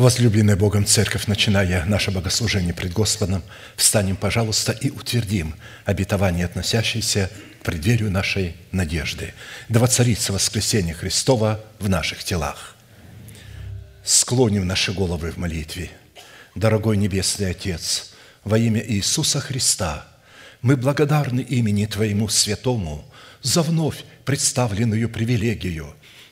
Возлюбленная Богом Церковь, начиная наше богослужение пред Господом, встанем, пожалуйста, и утвердим обетование, относящееся к преддверию нашей надежды. Да воцарится воскресение Христова в наших телах. Склоним наши головы в молитве. Дорогой Небесный Отец, во имя Иисуса Христа, мы благодарны имени Твоему Святому за вновь представленную привилегию –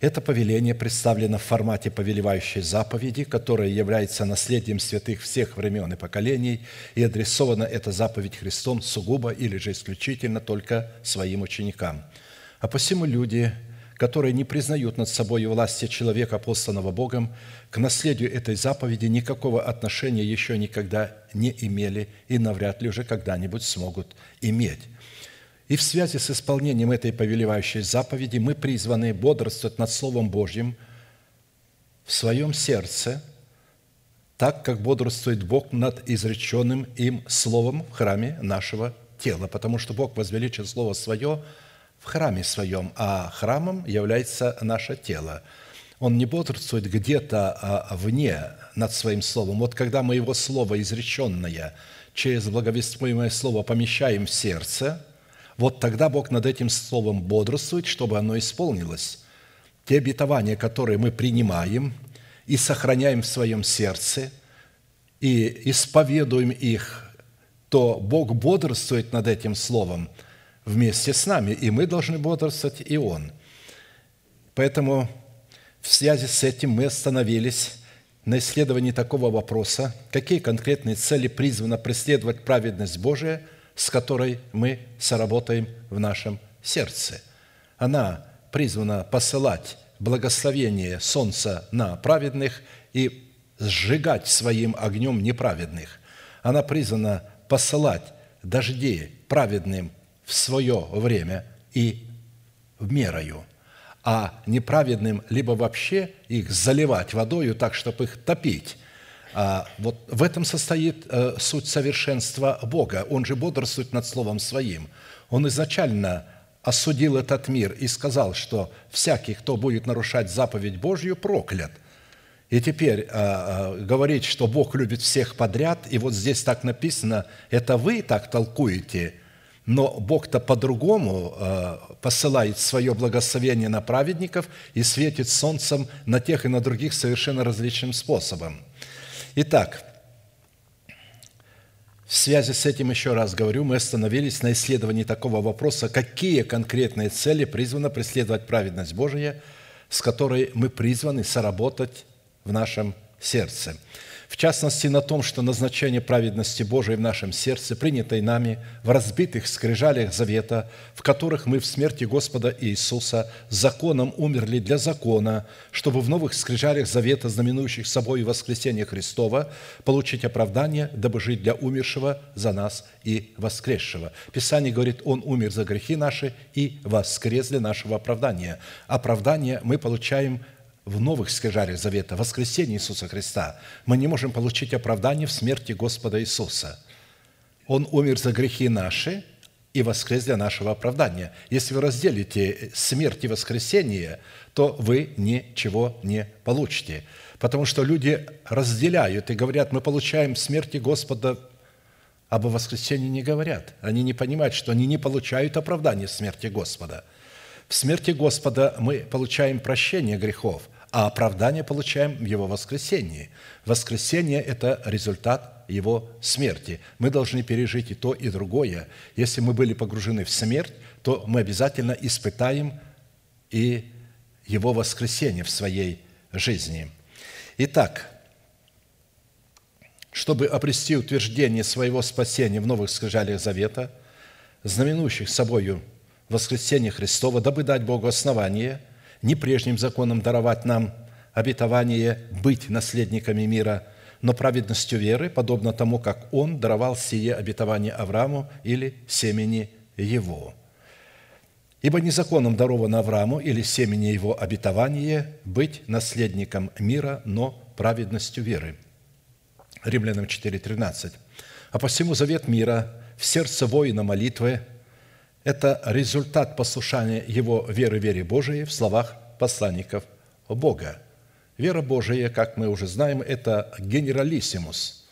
Это повеление представлено в формате повелевающей заповеди, которая является наследием святых всех времен и поколений, и адресована эта заповедь Христом сугубо или же исключительно только своим ученикам. А посему люди, которые не признают над собой власти человека, посланного Богом, к наследию этой заповеди никакого отношения еще никогда не имели и навряд ли уже когда-нибудь смогут иметь. И в связи с исполнением этой повелевающей заповеди мы призваны бодрствовать над Словом Божьим в своем сердце, так как бодрствует Бог над изреченным им Словом в храме нашего тела, потому что Бог возвеличил Слово Свое в храме Своем, а храмом является наше тело. Он не бодрствует где-то а вне над Своим Словом. Вот когда мы Его Слово изреченное через благовествуемое Слово помещаем в сердце – вот тогда Бог над этим словом бодрствует, чтобы оно исполнилось. Те обетования, которые мы принимаем и сохраняем в своем сердце, и исповедуем их, то Бог бодрствует над этим словом вместе с нами, и мы должны бодрствовать, и Он. Поэтому в связи с этим мы остановились на исследовании такого вопроса, какие конкретные цели призвана преследовать праведность Божия – с которой мы соработаем в нашем сердце. Она призвана посылать благословение солнца на праведных и сжигать своим огнем неправедных. Она призвана посылать дожди праведным в свое время и в мерою, а неправедным либо вообще их заливать водою так, чтобы их топить, вот в этом состоит э, суть совершенства Бога. Он же бодрствует над Словом Своим. Он изначально осудил этот мир и сказал, что всякий, кто будет нарушать заповедь Божью, проклят. И теперь э, говорить, что Бог любит всех подряд, и вот здесь так написано, это вы так толкуете, но Бог-то по-другому э, посылает свое благословение на праведников и светит солнцем на тех и на других совершенно различным способом – Итак, в связи с этим еще раз говорю, мы остановились на исследовании такого вопроса, какие конкретные цели призвана преследовать праведность Божия, с которой мы призваны соработать в нашем сердце. В частности на том, что назначение праведности Божией в нашем сердце, принятой нами в разбитых скрижалях завета, в которых мы в смерти Господа Иисуса законом умерли для закона, чтобы в новых скрижалях завета, знаменующих собой воскресение Христова, получить оправдание, дабы жить для умершего за нас и воскресшего. Писание говорит, Он умер за грехи наши и воскрес для нашего оправдания. Оправдание мы получаем в новых скрижалях завета, воскресении Иисуса Христа, мы не можем получить оправдание в смерти Господа Иисуса. Он умер за грехи наши и воскрес для нашего оправдания. Если вы разделите смерть и воскресение, то вы ничего не получите. Потому что люди разделяют и говорят, мы получаем смерти Господа, об воскресении не говорят. Они не понимают, что они не получают оправдания смерти Господа. В смерти Господа мы получаем прощение грехов – а оправдание получаем в Его воскресении. Воскресение – это результат Его смерти. Мы должны пережить и то, и другое. Если мы были погружены в смерть, то мы обязательно испытаем и Его воскресение в своей жизни. Итак, чтобы обрести утверждение своего спасения в новых скрижалях завета, знаменующих собою воскресение Христова, дабы дать Богу основание – не прежним законом даровать нам обетование быть наследниками мира, но праведностью веры, подобно тому, как Он даровал сие обетование Аврааму или семени его. Ибо не законом даровано Аврааму или семени его обетование быть наследником мира, но праведностью веры. Римлянам 4,13. А посему завет мира в сердце воина молитвы – это результат послушания его веры вере Божией в словах посланников Бога. Вера Божия, как мы уже знаем, это генералиссимус.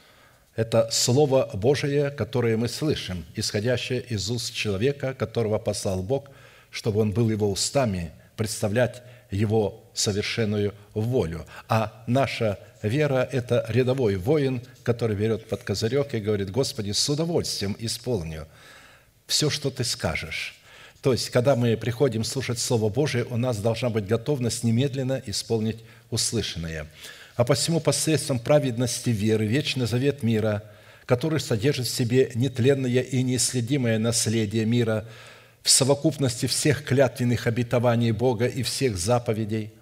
Это Слово Божие, которое мы слышим, исходящее из уст человека, которого послал Бог, чтобы он был его устами, представлять его совершенную волю. А наша вера – это рядовой воин, который берет под козырек и говорит, «Господи, с удовольствием исполню все, что ты скажешь. То есть, когда мы приходим слушать Слово Божие, у нас должна быть готовность немедленно исполнить услышанное. А посему посредством праведности веры, вечный завет мира, который содержит в себе нетленное и неисследимое наследие мира в совокупности всех клятвенных обетований Бога и всех заповедей,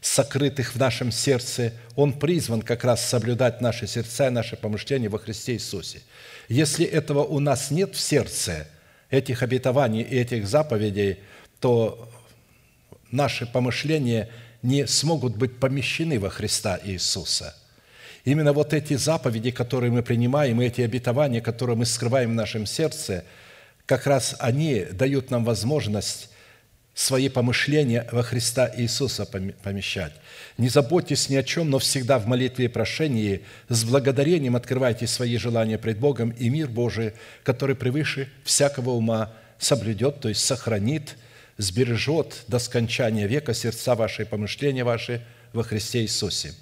сокрытых в нашем сердце, Он призван как раз соблюдать наши сердца и наши помышления во Христе Иисусе. Если этого у нас нет в сердце – этих обетований и этих заповедей, то наши помышления не смогут быть помещены во Христа Иисуса. Именно вот эти заповеди, которые мы принимаем, и эти обетования, которые мы скрываем в нашем сердце, как раз они дают нам возможность свои помышления во Христа Иисуса помещать. Не заботьтесь ни о чем, но всегда в молитве и прошении с благодарением открывайте свои желания пред Богом, и мир Божий, который превыше всякого ума, соблюдет, то есть сохранит, сбережет до скончания века сердца ваши и помышления ваши во Христе Иисусе.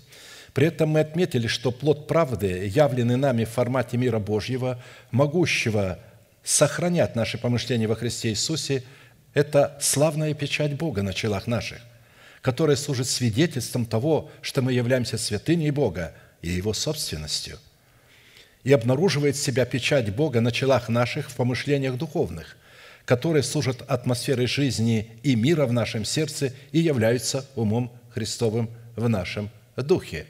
При этом мы отметили, что плод правды, явленный нами в формате мира Божьего, могущего сохранять наши помышления во Христе Иисусе, это славная печать Бога на челах наших – которое служит свидетельством того, что мы являемся святыней Бога и Его собственностью, и обнаруживает себя печать Бога на челах наших в помышлениях духовных, которые служат атмосферой жизни и мира в нашем сердце и являются умом Христовым в нашем духе.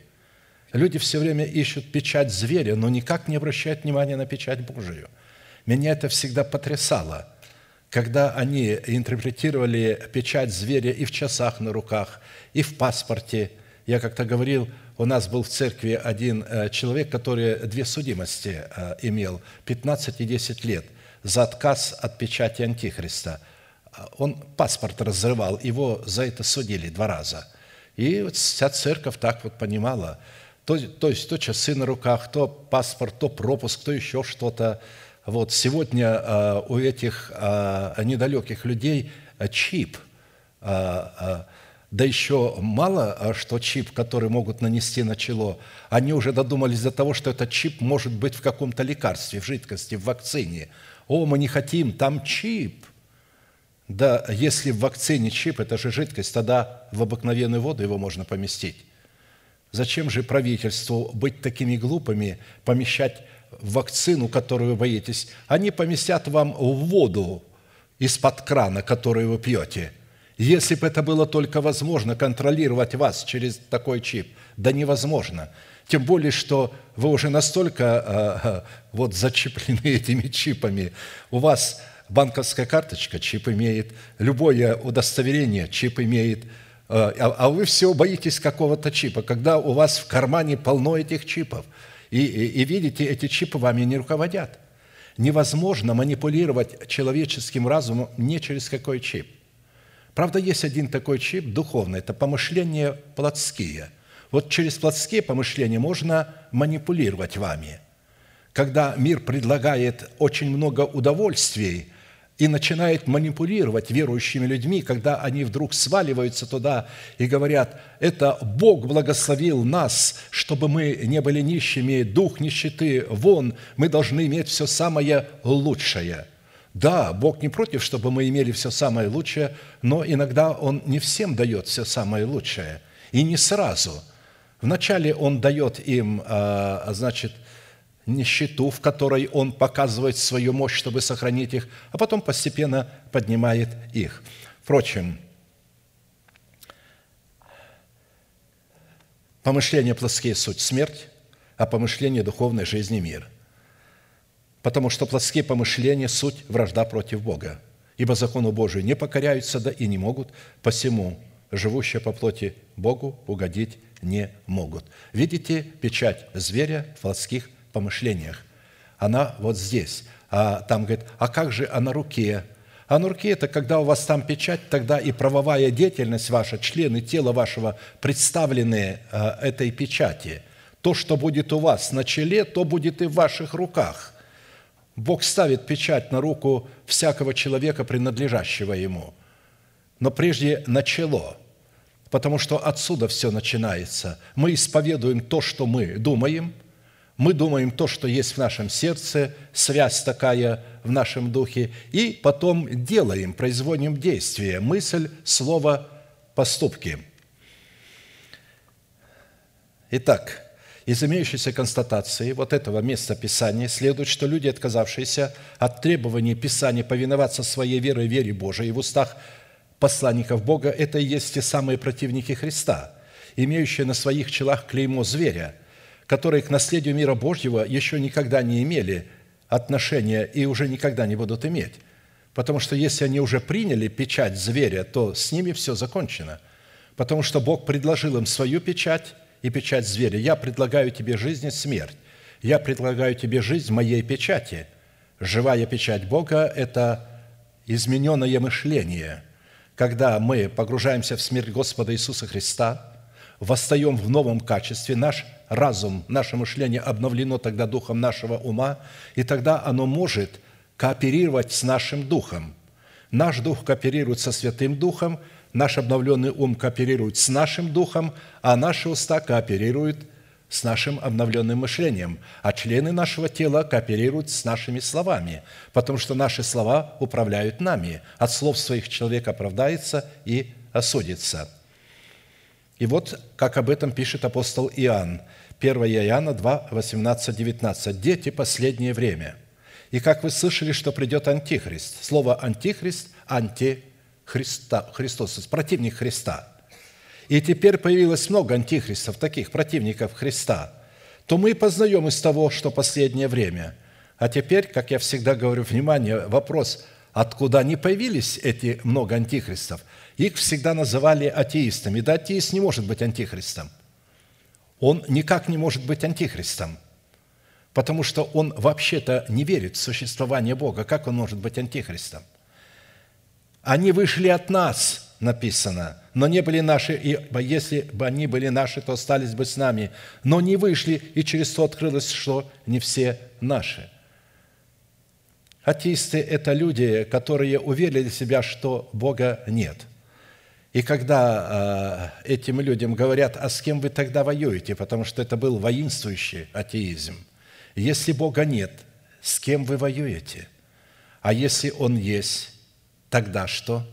Люди все время ищут печать зверя, но никак не обращают внимания на печать Божию. Меня это всегда потрясало – когда они интерпретировали печать зверя и в часах на руках, и в паспорте. Я как-то говорил, у нас был в церкви один э, человек, который две судимости э, имел, 15 и 10 лет, за отказ от печати Антихриста. Он паспорт разрывал, его за это судили два раза. И вот вся церковь так вот понимала, то, то есть то часы на руках, то паспорт, то пропуск, то еще что-то – вот сегодня а, у этих а, недалеких людей чип, а, да еще мало что чип, который могут нанести на чело, они уже додумались до того, что этот чип может быть в каком-то лекарстве, в жидкости, в вакцине. О, мы не хотим, там чип. Да, если в вакцине чип, это же жидкость, тогда в обыкновенную воду его можно поместить. Зачем же правительству быть такими глупыми, помещать вакцину, которую вы боитесь? Они поместят вам в воду из-под крана, которую вы пьете. Если бы это было только возможно, контролировать вас через такой чип, да невозможно. Тем более, что вы уже настолько э, вот зачиплены этими чипами. У вас банковская карточка чип имеет, любое удостоверение чип имеет – Э, а, а вы все боитесь какого-то чипа, когда у вас в кармане полно этих чипов, и, и, и видите, эти чипы вами не руководят. Невозможно манипулировать человеческим разумом не через какой чип. Правда, есть один такой чип духовный, это помышления плотские. Вот через плотские помышления можно манипулировать вами. Когда мир предлагает очень много удовольствий – и начинает манипулировать верующими людьми, когда они вдруг сваливаются туда и говорят, это Бог благословил нас, чтобы мы не были нищими, дух нищеты вон, мы должны иметь все самое лучшее. Да, Бог не против, чтобы мы имели все самое лучшее, но иногда Он не всем дает все самое лучшее, и не сразу. Вначале Он дает им, а, значит, нищету, в которой он показывает свою мощь, чтобы сохранить их, а потом постепенно поднимает их. Впрочем, помышления плоские – суть смерть, а помышления духовной жизни – мир. Потому что плоские помышления – суть вражда против Бога. Ибо закону Божию не покоряются, да и не могут, посему живущие по плоти Богу угодить не могут. Видите печать зверя в плотских помышлениях. Она вот здесь. А там говорит, а как же а на руке? А на руке – это когда у вас там печать, тогда и правовая деятельность ваша, члены тела вашего представлены а, этой печати. То, что будет у вас на челе, то будет и в ваших руках. Бог ставит печать на руку всякого человека, принадлежащего Ему. Но прежде на чело, потому что отсюда все начинается. Мы исповедуем то, что мы думаем – мы думаем то, что есть в нашем сердце, связь такая в нашем духе, и потом делаем, производим действие, мысль, слово, поступки. Итак, из имеющейся констатации вот этого места Писания следует, что люди, отказавшиеся от требований Писания повиноваться своей верой вере Божией в устах посланников Бога, это и есть те самые противники Христа, имеющие на своих челах клеймо зверя – которые к наследию мира Божьего еще никогда не имели отношения и уже никогда не будут иметь. Потому что если они уже приняли печать зверя, то с ними все закончено. Потому что Бог предложил им свою печать и печать зверя. «Я предлагаю тебе жизнь и смерть. Я предлагаю тебе жизнь моей печати». Живая печать Бога – это измененное мышление. Когда мы погружаемся в смерть Господа Иисуса Христа, восстаем в новом качестве, наш разум, наше мышление обновлено тогда духом нашего ума, и тогда оно может кооперировать с нашим духом. Наш дух кооперирует со Святым Духом, наш обновленный ум кооперирует с нашим духом, а наши уста кооперируют с нашим обновленным мышлением, а члены нашего тела кооперируют с нашими словами, потому что наши слова управляют нами. От слов своих человек оправдается и осудится. И вот как об этом пишет апостол Иоанн – 1 Иоанна 2, 18, 19. «Дети, последнее время. И как вы слышали, что придет Антихрист». Слово «антихрист» – «антихриста», «Христос», противник Христа. И теперь появилось много антихристов, таких противников Христа. То мы познаем из того, что последнее время. А теперь, как я всегда говорю, внимание, вопрос, откуда они появились, эти много антихристов? Их всегда называли атеистами. Да, атеист не может быть антихристом он никак не может быть антихристом, потому что он вообще-то не верит в существование Бога. Как он может быть антихристом? Они вышли от нас, написано, но не были наши, и если бы они были наши, то остались бы с нами, но не вышли, и через то открылось, что не все наши. Атеисты – это люди, которые уверили себя, что Бога нет – и когда э, этим людям говорят, а с кем вы тогда воюете, потому что это был воинствующий атеизм. Если Бога нет, с кем вы воюете? А если Он есть, тогда что?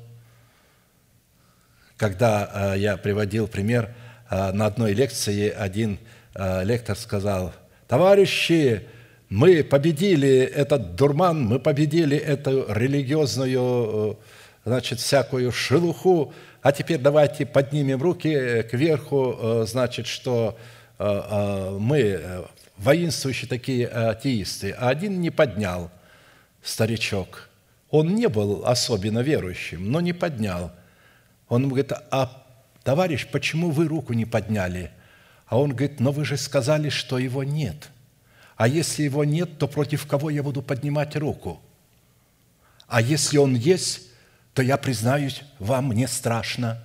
Когда э, я приводил пример а, на одной лекции один а, лектор сказал, товарищи, мы победили этот дурман, мы победили эту религиозную, э, значит, всякую шелуху, а теперь давайте поднимем руки кверху, э, значит, что э, мы воинствующие такие атеисты. А один не поднял, старичок. Он не был особенно верующим, но не поднял. Он говорит, а товарищ, почему вы руку не подняли? А он говорит, но вы же сказали, что его нет. А если его нет, то против кого я буду поднимать руку? А если он есть, то я признаюсь, вам не страшно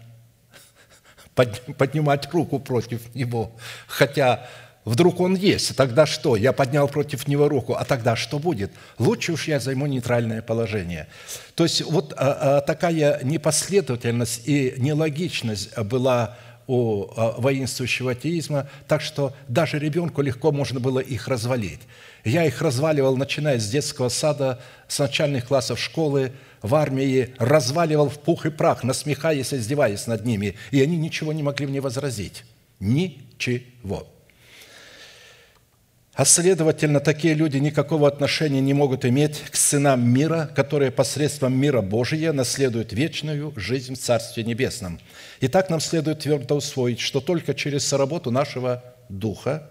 поднимать руку против него. Хотя Вдруг он есть, тогда что? Я поднял против него руку, а тогда что будет? Лучше уж я займу нейтральное положение. То есть вот а, а, такая непоследовательность и нелогичность была у а, воинствующего атеизма, так что даже ребенку легко можно было их развалить. Я их разваливал, начиная с детского сада, с начальных классов школы, в армии, разваливал в пух и прах, насмехаясь, издеваясь над ними, и они ничего не могли мне возразить. Ничего. А следовательно, такие люди никакого отношения не могут иметь к сынам мира, которые посредством мира Божия наследуют вечную жизнь в Царстве Небесном. Итак, нам следует твердо усвоить, что только через работу нашего Духа,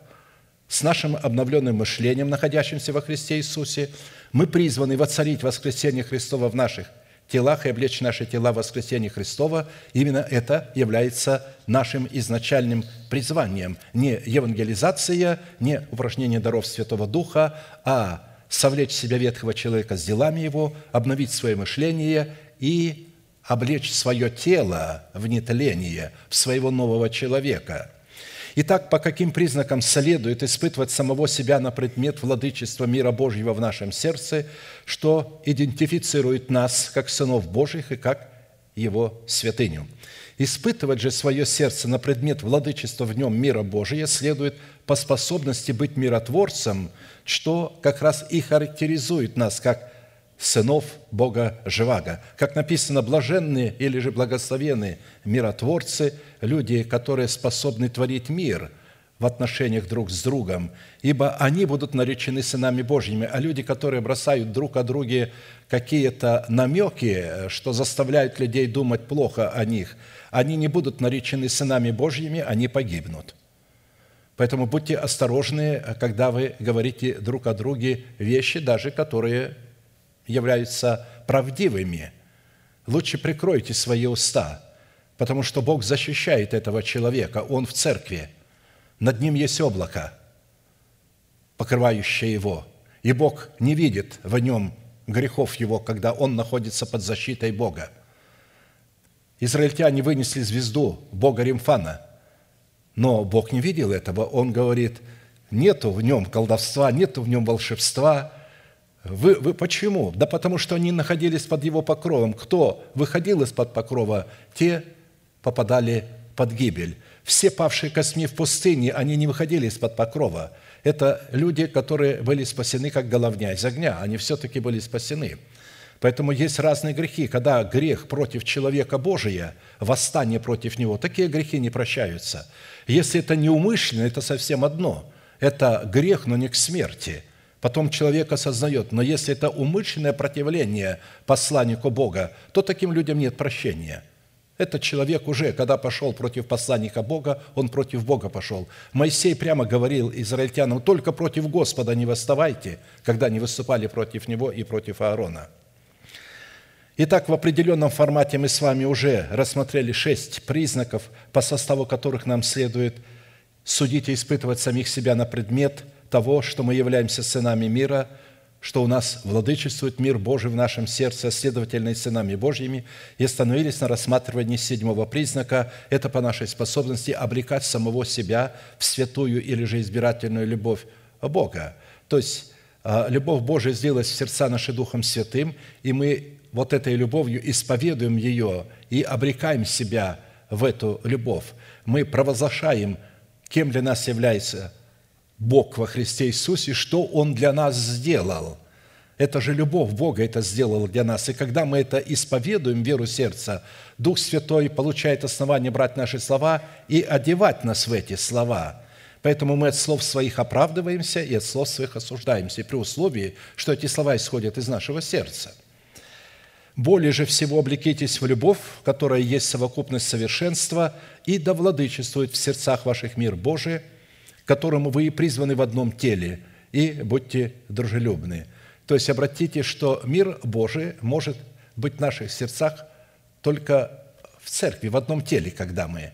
с нашим обновленным мышлением, находящимся во Христе Иисусе, мы призваны воцарить воскресение Христова в наших телах и облечь наши тела в воскресение Христова, именно это является нашим изначальным призванием. Не евангелизация, не упражнение даров Святого Духа, а совлечь себя ветхого человека с делами его, обновить свое мышление и облечь свое тело в нетление, в своего нового человека – Итак, по каким признакам следует испытывать самого себя на предмет владычества мира Божьего в нашем сердце, что идентифицирует нас как сынов Божьих и как Его святыню? Испытывать же свое сердце на предмет владычества в нем мира Божия следует по способности быть миротворцем, что как раз и характеризует нас как сынов Бога Живаго. Как написано, блаженные или же благословенные миротворцы, люди, которые способны творить мир в отношениях друг с другом, ибо они будут наречены сынами Божьими, а люди, которые бросают друг о друге какие-то намеки, что заставляют людей думать плохо о них, они не будут наречены сынами Божьими, они погибнут. Поэтому будьте осторожны, когда вы говорите друг о друге вещи, даже которые являются правдивыми, лучше прикройте свои уста, потому что Бог защищает этого человека, он в церкви, над ним есть облако, покрывающее его, и Бог не видит в нем грехов его, когда он находится под защитой Бога. Израильтяне вынесли звезду Бога Римфана, но Бог не видел этого. Он говорит, нету в нем колдовства, нету в нем волшебства – вы, вы почему? Да потому что они находились под его покровом. Кто выходил из-под покрова, те попадали под гибель. Все павшие косми в пустыне, они не выходили из-под покрова. Это люди, которые были спасены, как головня из огня. Они все-таки были спасены. Поэтому есть разные грехи. Когда грех против человека Божия, восстание против него, такие грехи не прощаются. Если это неумышленно, это совсем одно. Это грех, но не к смерти – Потом человек осознает, но если это умышленное противление посланнику Бога, то таким людям нет прощения. Этот человек уже, когда пошел против посланника Бога, он против Бога пошел. Моисей прямо говорил израильтянам, только против Господа не восставайте, когда они выступали против него и против Аарона. Итак, в определенном формате мы с вами уже рассмотрели шесть признаков, по составу которых нам следует судить и испытывать самих себя на предмет – того, что мы являемся сынами мира, что у нас владычествует мир Божий в нашем сердце, следовательно, и сынами Божьими, и остановились на рассматривании седьмого признака. Это по нашей способности обрекать самого себя в святую или же избирательную любовь Бога. То есть а, любовь Божия сделалась в сердца наши Духом Святым, и мы вот этой любовью исповедуем ее и обрекаем себя в эту любовь. Мы провозглашаем, кем для нас является Бог во Христе Иисусе, что Он для нас сделал. Это же любовь Бога это сделала для нас. И когда мы это исповедуем, веру сердца, Дух Святой получает основание брать наши слова и одевать нас в эти слова. Поэтому мы от слов своих оправдываемся и от слов своих осуждаемся, при условии, что эти слова исходят из нашего сердца. Более же всего облекитесь в любовь, которая есть совокупность совершенства, и да владычествует в сердцах ваших мир Божий, которому вы призваны в одном теле, и будьте дружелюбны – то есть обратите, что мир Божий может быть в наших сердцах только в церкви, в одном теле, когда мы.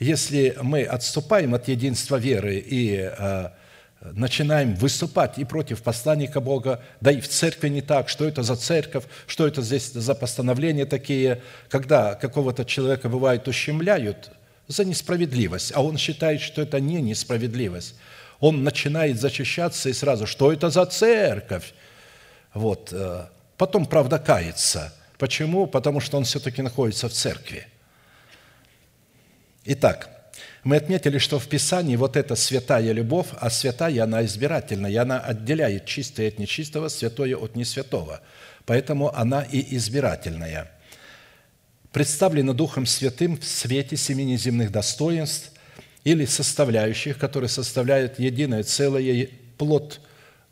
Если мы отступаем от единства веры и э, начинаем выступать и против посланника Бога, да и в церкви не так, что это за церковь, что это здесь за постановления такие, когда какого-то человека бывает ущемляют за несправедливость, а он считает, что это не несправедливость. Он начинает зачищаться и сразу, что это за церковь? Вот. Э, потом, правда, кается. Почему? Потому что он все-таки находится в церкви. Итак, мы отметили, что в Писании вот эта святая любовь, а святая, она избирательная, и она отделяет чистое от нечистого, святое от несвятого. Поэтому она и избирательная. Представлена Духом Святым в свете семи неземных достоинств или составляющих, которые составляют единое целое плод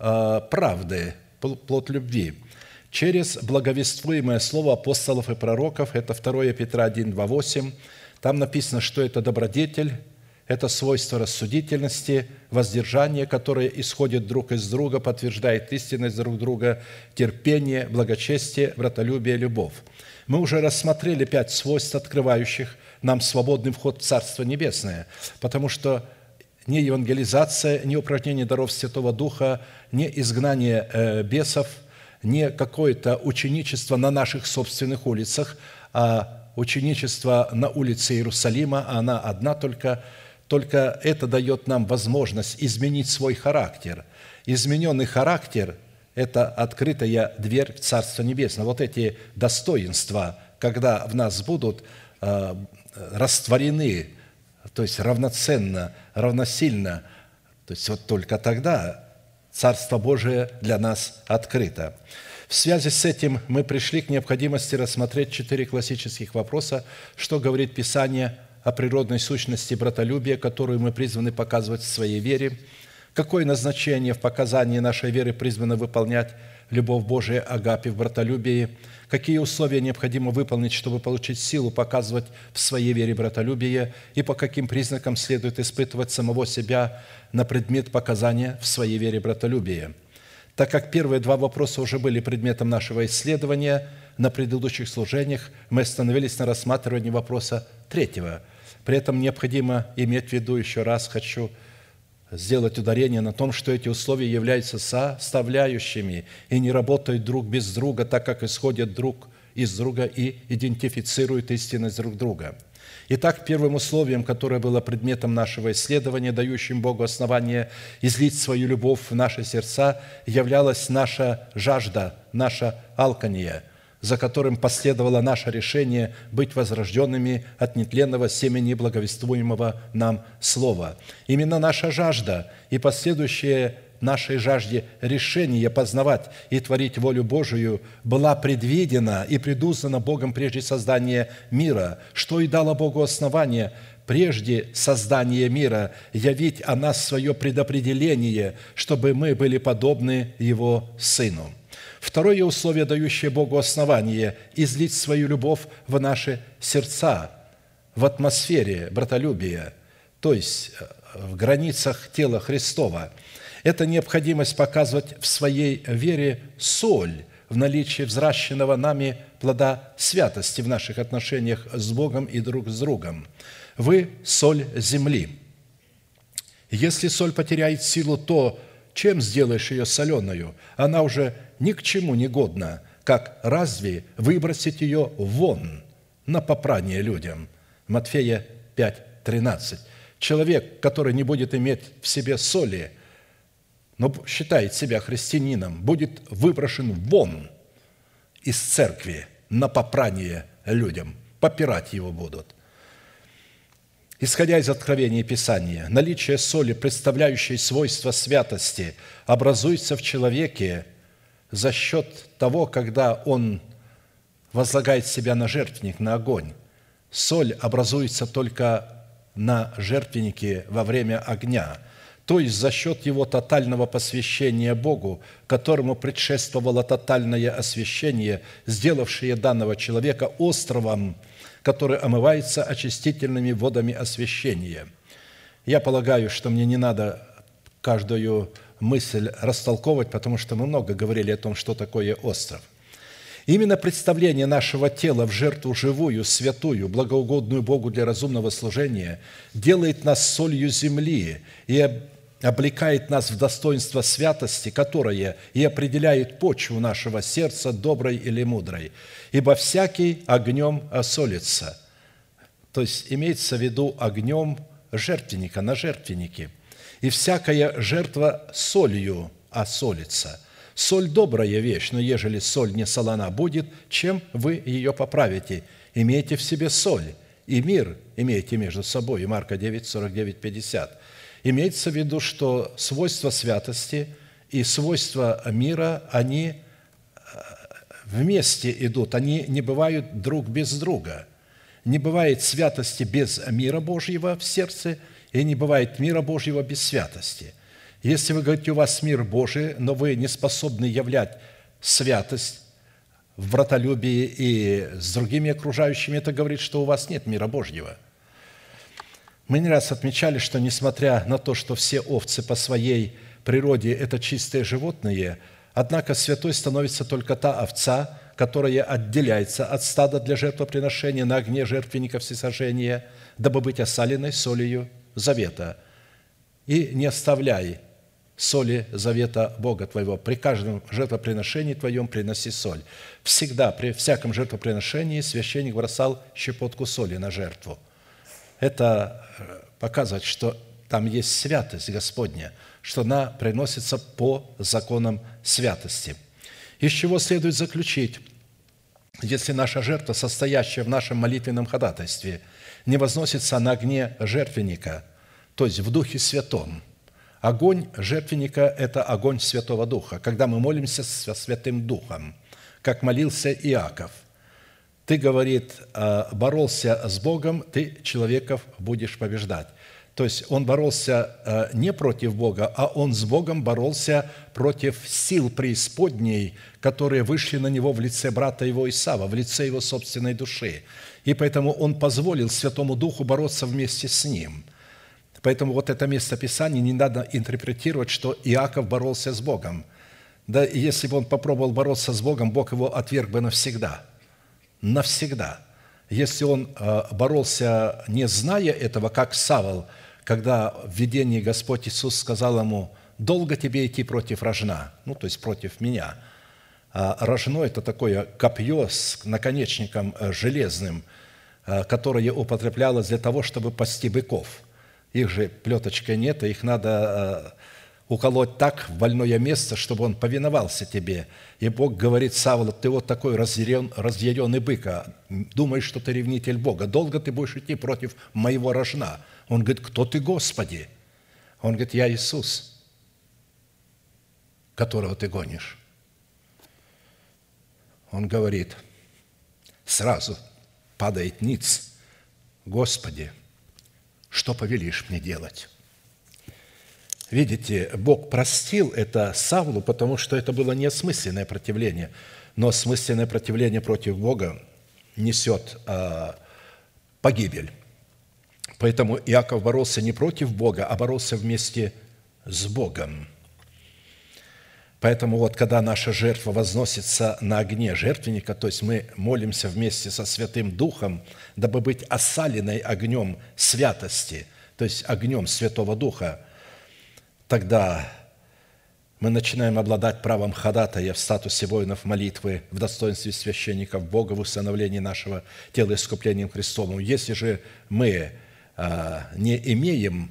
э, правды, плод любви. Через благовествуемое слово апостолов и пророков, это 2 Петра 1, 2, 8, там написано, что это добродетель, это свойство рассудительности, воздержание, которое исходит друг из друга, подтверждает истинность друг друга, терпение, благочестие, братолюбие, любовь. Мы уже рассмотрели пять свойств, открывающих нам свободный вход в Царство Небесное, потому что ни евангелизация, ни упражнение даров Святого Духа, ни изгнание э, бесов, не какое-то ученичество на наших собственных улицах, а ученичество на улице Иерусалима, а она одна только, только это дает нам возможность изменить свой характер. Измененный характер – это открытая дверь в Царство Небесное. Вот эти достоинства, когда в нас будут э, растворены то есть равноценно, равносильно. То есть вот только тогда Царство Божие для нас открыто. В связи с этим мы пришли к необходимости рассмотреть четыре классических вопроса, что говорит Писание о природной сущности братолюбия, которую мы призваны показывать в своей вере, какое назначение в показании нашей веры призвано выполнять любовь Божия, агапи в братолюбии – какие условия необходимо выполнить, чтобы получить силу показывать в своей вере братолюбие и по каким признакам следует испытывать самого себя на предмет показания в своей вере братолюбия. Так как первые два вопроса уже были предметом нашего исследования на предыдущих служениях, мы остановились на рассматривании вопроса третьего. При этом необходимо иметь в виду, еще раз хочу сделать ударение на том, что эти условия являются составляющими и не работают друг без друга, так как исходят друг из друга и идентифицируют истинность друг друга. Итак, первым условием, которое было предметом нашего исследования, дающим Богу основание излить свою любовь в наши сердца, являлась наша жажда, наша алкания – за которым последовало наше решение быть возрожденными от нетленного семени благовествуемого нам Слова. Именно наша жажда и последующее нашей жажде решения познавать и творить волю Божию была предвидена и предузнана Богом прежде создания мира, что и дало Богу основание прежде создания мира явить о нас свое предопределение, чтобы мы были подобны Его Сыну. Второе условие, дающее Богу основание – излить свою любовь в наши сердца, в атмосфере братолюбия, то есть э, в границах тела Христова. Это необходимость показывать в своей вере соль в наличии взращенного нами плода святости в наших отношениях с Богом и друг с другом. Вы – соль земли. Если соль потеряет силу, то чем сделаешь ее соленую? Она уже ни к чему не годна, как разве выбросить ее вон на попрание людям? Матфея 5, 13. Человек, который не будет иметь в себе соли, но считает себя христианином, будет выброшен вон из церкви на попрание людям. Попирать его будут. Исходя из откровения Писания, наличие соли, представляющей свойства святости, образуется в человеке – за счет того, когда он возлагает себя на жертвенник, на огонь. Соль образуется только на жертвеннике во время огня, то есть за счет его тотального посвящения Богу, которому предшествовало тотальное освящение, сделавшее данного человека островом, который омывается очистительными водами освящения. Я полагаю, что мне не надо каждую мысль растолковывать, потому что мы много говорили о том, что такое остров – Именно представление нашего тела в жертву живую, святую, благоугодную Богу для разумного служения делает нас солью земли и облекает нас в достоинство святости, которое и определяет почву нашего сердца, доброй или мудрой. Ибо всякий огнем осолится. То есть имеется в виду огнем жертвенника на жертвеннике. И всякая жертва солью осолится – Соль – добрая вещь, но ежели соль не солона будет, чем вы ее поправите? Имейте в себе соль, и мир имейте между собой. Марка 9, 49, 50. Имеется в виду, что свойства святости и свойства мира, они э, вместе идут, они не бывают друг без друга. Не бывает святости без мира Божьего в сердце, и не бывает мира Божьего без святости. Если вы говорите, у вас мир Божий, но вы не способны являть святость в братолюбии и с другими окружающими, это говорит, что у вас нет мира Божьего. Мы не раз отмечали, что несмотря на то, что все овцы по своей природе – это чистые животные, однако святой становится только та овца, которая отделяется от стада для жертвоприношения на огне жертвенника всесожжения, дабы быть осаленной солью завета. И не оставляй соли завета Бога твоего. При каждом жертвоприношении твоем приноси соль. Всегда, при всяком жертвоприношении священник бросал щепотку соли на жертву. Это э, показывает, что там есть святость Господня, что она приносится по законам святости. Из чего следует заключить, если наша жертва, состоящая в нашем молитвенном ходатайстве, не возносится на огне жертвенника, то есть в Духе Святом – Огонь жертвенника – это огонь Святого Духа, когда мы молимся со Святым Духом, как молился Иаков. Ты, говорит, «А, боролся с Богом, ты человеков будешь побеждать. То есть он боролся а, не против Бога, а он с Богом боролся против сил преисподней, которые вышли на него в лице брата его Исава, в лице его собственной души. И поэтому он позволил Святому Духу бороться вместе с ним – Поэтому вот это место Писания не надо интерпретировать, что Иаков боролся с Богом. Да если бы он попробовал бороться с Богом, Бог его отверг бы навсегда. Навсегда. Если он э, боролся, не зная этого, как Савол, когда в видении Господь Иисус сказал ему, «Долго тебе идти против рожна», ну, то есть против меня. А рожно – это такое копье с наконечником э, железным, э, которое употреблялось для того, чтобы пасти быков – их же плеточкой нет, и их надо э, уколоть так в больное место, чтобы он повиновался тебе. И Бог говорит Савлу, ты вот такой разъярен, разъяренный бык, а думаешь, что ты ревнитель Бога. Долго ты будешь идти против моего рожна? Он говорит, кто ты, Господи? Он говорит, я Иисус, которого ты гонишь. Он говорит, сразу падает ниц, Господи, что повелишь мне делать?» Видите, Бог простил это Савлу, потому что это было не противление, но осмысленное противление против Бога несет а, погибель. Поэтому Иаков боролся не против Бога, а боролся вместе с Богом – Поэтому вот когда наша жертва возносится на огне жертвенника, то есть мы молимся вместе со Святым Духом, дабы быть осаленной огнем святости, то есть огнем Святого Духа, тогда мы начинаем обладать правом ходатая в статусе воинов молитвы, в достоинстве священников Бога, в установлении нашего тела искуплением Христовым. Если же мы а, не имеем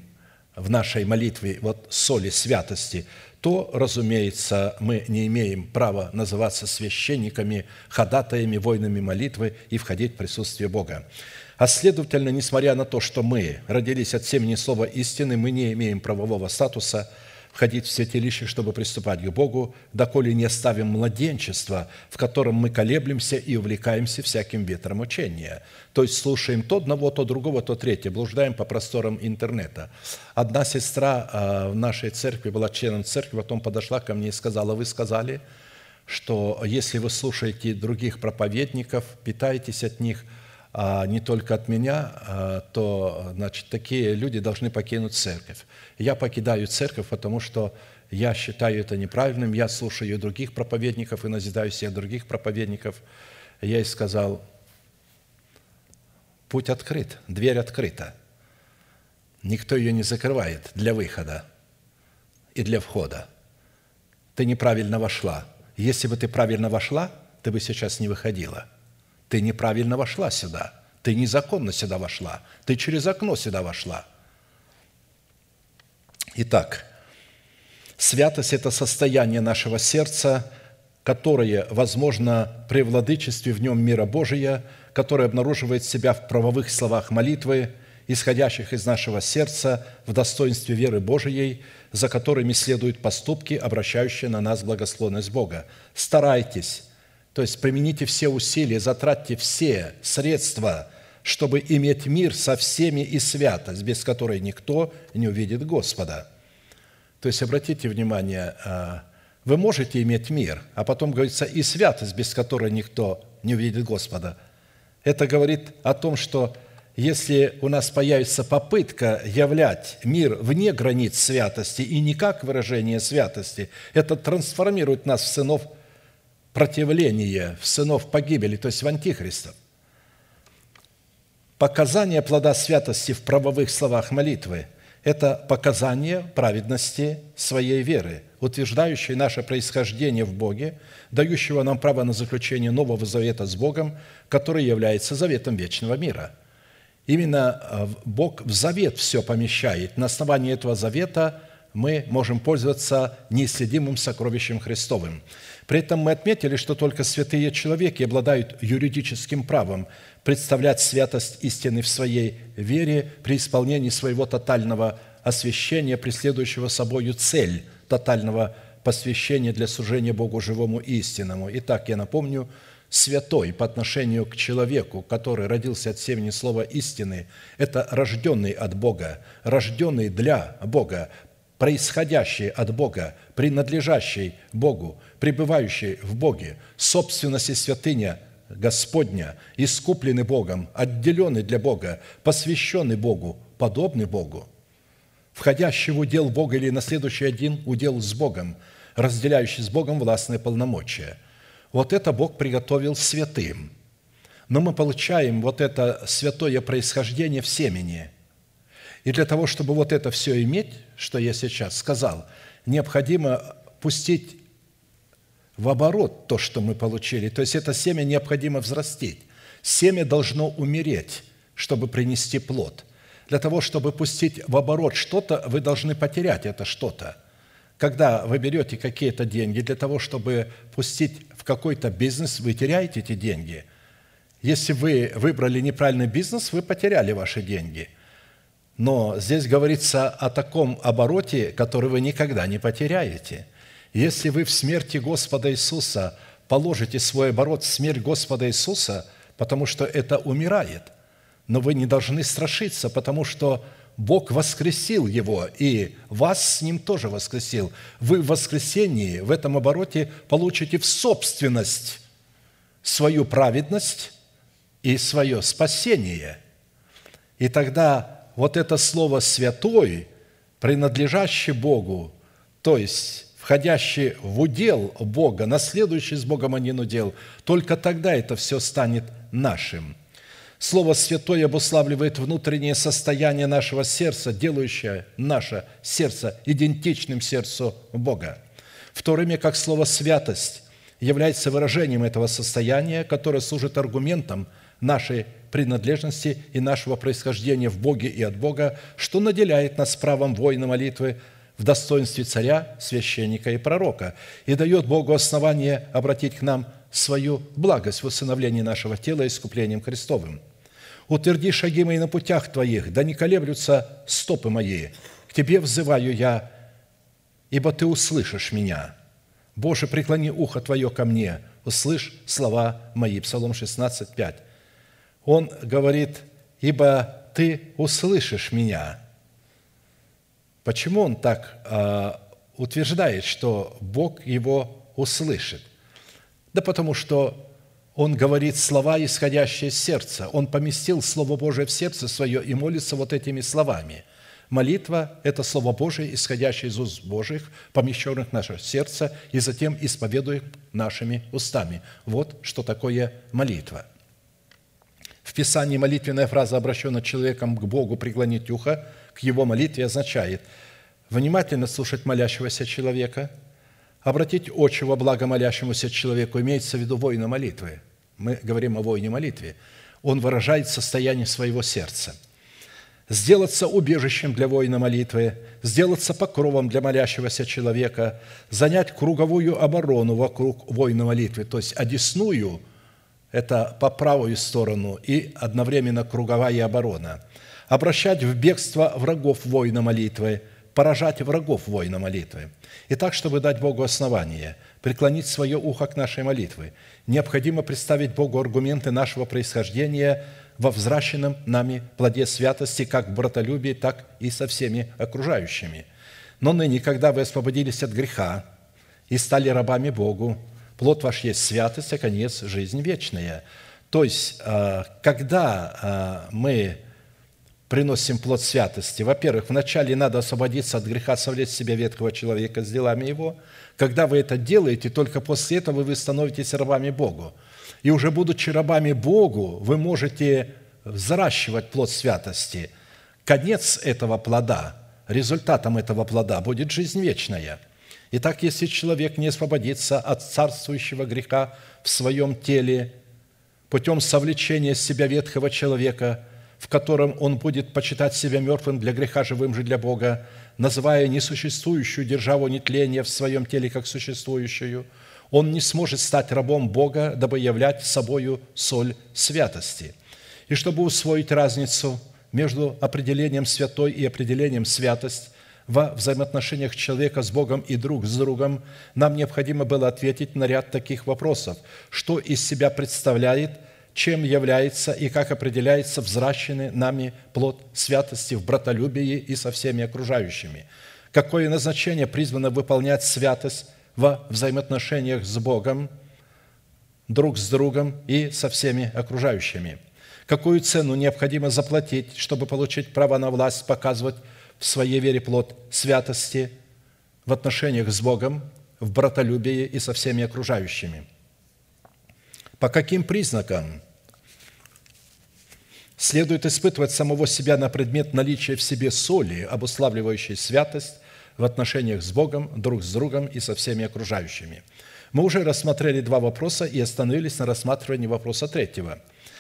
в нашей молитве вот соли святости – то, разумеется, мы не имеем права называться священниками, ходатаями, воинами молитвы и входить в присутствие Бога. А следовательно, несмотря на то, что мы родились от семени слова истины, мы не имеем правового статуса входить в святилище, чтобы приступать к Богу, доколе не оставим младенчество, в котором мы колеблемся и увлекаемся всяким ветром учения. То есть слушаем то одного, то другого, то третье, блуждаем по просторам интернета. Одна сестра а, в нашей церкви была членом церкви, потом подошла ко мне и сказала, вы сказали, что если вы слушаете других проповедников, питаетесь от них – не только от меня, а, то значит, такие люди должны покинуть церковь. Я покидаю церковь, потому что я считаю это неправильным, я слушаю других проповедников и назидаю всех других проповедников. Я ей сказал, путь открыт, дверь открыта. Никто ее не закрывает для выхода и для входа. Ты неправильно вошла. Если бы ты правильно вошла, ты бы сейчас не выходила – ты неправильно вошла сюда. Ты незаконно сюда вошла. Ты через окно сюда вошла. Итак, святость – это состояние нашего сердца, которое возможно при владычестве в нем мира Божия, которое обнаруживает себя в правовых словах молитвы, исходящих из нашего сердца в достоинстве веры Божией, за которыми следуют поступки, обращающие на нас благословность Бога. Старайтесь то есть примените все усилия, затратьте все средства, чтобы иметь мир со всеми и святость, без которой никто не увидит Господа. То есть обратите внимание, а, вы можете иметь мир, а потом говорится и святость, без которой никто не увидит Господа. Это говорит о том, что если у нас появится попытка являть мир вне границ святости и не как выражение святости, это трансформирует нас в сынов противление в сынов погибели, то есть в антихристов. Показание плода святости в правовых словах молитвы – это показание праведности своей веры, утверждающей наше происхождение в Боге, дающего нам право на заключение нового завета с Богом, который является заветом вечного мира. Именно э, Бог в завет все помещает. На основании этого завета мы можем пользоваться неисследимым сокровищем Христовым – при этом мы отметили, что только святые человеки обладают юридическим правом представлять святость истины в своей вере при исполнении своего тотального освящения, преследующего собою цель тотального посвящения для служения Богу живому и истинному. Итак, я напомню, святой по отношению к человеку, который родился от семени слова истины, это рожденный от Бога, рожденный для Бога, происходящий от Бога, принадлежащий Богу, пребывающий в Боге, собственность и святыня Господня, искупленный Богом, отделенный для Бога, посвященный Богу, подобный Богу, входящий в удел Бога или наследующий один удел с Богом, разделяющий с Богом властные полномочия. Вот это Бог приготовил святым. Но мы получаем вот это святое происхождение в семени. И для того, чтобы вот это все иметь, что я сейчас сказал, необходимо пустить в оборот то, что мы получили. То есть это семя необходимо взрастить. Семя должно умереть, чтобы принести плод. Для того, чтобы пустить в оборот что-то, вы должны потерять это что-то. Когда вы берете какие-то деньги для того, чтобы пустить в какой-то бизнес, вы теряете эти деньги. Если вы выбрали неправильный бизнес, вы потеряли ваши деньги. Но здесь говорится о таком обороте, который вы никогда не потеряете – если вы в смерти Господа Иисуса положите свой оборот в смерть Господа Иисуса, потому что это умирает, но вы не должны страшиться, потому что Бог воскресил его, и вас с ним тоже воскресил. Вы в воскресении, в этом обороте, получите в собственность свою праведность и свое спасение. И тогда вот это слово «святой», принадлежащий Богу, то есть входящий в удел Бога, наследующий с Богом один удел, только тогда это все станет нашим. Слово «святой» обуславливает внутреннее состояние нашего сердца, делающее наше сердце идентичным сердцу Бога. В то время как слово «святость» является выражением этого состояния, которое служит аргументом нашей принадлежности и нашего происхождения в Боге и от Бога, что наделяет нас правом воина молитвы – в достоинстве царя, священника и пророка и дает Богу основание обратить к нам свою благость в усыновлении нашего тела искуплением Христовым. Утверди шаги мои на путях Твоих, да не колеблются стопы мои. К Тебе взываю я, ибо Ты услышишь меня. Боже, преклони ухо Твое ко мне, услышь слова мои». Псалом 16, 5. Он говорит, «Ибо Ты услышишь меня». Почему он так э, утверждает, что Бог его услышит? Да потому что он говорит слова, исходящие из сердца. Он поместил Слово Божие в сердце свое и молится вот этими словами. Молитва – это Слово Божие, исходящее из уст Божьих, помещенных в наше сердце, и затем исповедуем нашими устами. Вот что такое молитва. В Писании молитвенная фраза, обращенная человеком к Богу, преклонить ухо – к его молитве означает внимательно слушать молящегося человека, обратить очи во благо молящемуся человеку, имеется в виду воина молитвы. Мы говорим о воине молитве. Он выражает состояние своего сердца. Сделаться убежищем для воина молитвы, сделаться покровом для молящегося человека, занять круговую оборону вокруг воина молитвы, то есть одесную – это по правую сторону и одновременно круговая оборона – обращать в бегство врагов воина молитвы, поражать врагов воина молитвы. И так, чтобы дать Богу основание, преклонить свое ухо к нашей молитве, необходимо представить Богу аргументы нашего происхождения во взращенном нами плоде святости, как в братолюбии, так и со всеми окружающими. Но ныне, когда вы освободились от греха и стали рабами Богу, плод ваш есть святость, а конец – жизнь вечная. То есть, а, когда а, мы приносим плод святости. Во-первых, вначале надо освободиться от греха, совлечь себя ветхого человека с делами его. Когда вы это делаете, только после этого вы становитесь рабами Богу. И уже будучи рабами Богу, вы можете взращивать плод святости. Конец этого плода, результатом этого плода будет жизнь вечная. Итак, если человек не освободится от царствующего греха в своем теле путем совлечения себя ветхого человека – в котором он будет почитать себя мертвым для греха, живым же для Бога, называя несуществующую державу нетления в своем теле как существующую, он не сможет стать рабом Бога, дабы являть собою соль святости. И чтобы усвоить разницу между определением святой и определением святость во взаимоотношениях человека с Богом и друг с другом, нам необходимо было ответить на ряд таких вопросов. Что из себя представляет – чем является и как определяется взращенный нами плод святости в братолюбии и со всеми окружающими. Какое назначение призвано выполнять святость во взаимоотношениях с Богом, друг с другом и со всеми окружающими. Какую цену необходимо заплатить, чтобы получить право на власть, показывать в своей вере плод святости в отношениях с Богом, в братолюбии и со всеми окружающими. По каким признакам Следует испытывать самого себя на предмет наличия в себе соли, обуславливающей святость в отношениях с Богом, друг с другом и со всеми окружающими. Мы уже рассмотрели два вопроса и остановились на рассматривании вопроса третьего,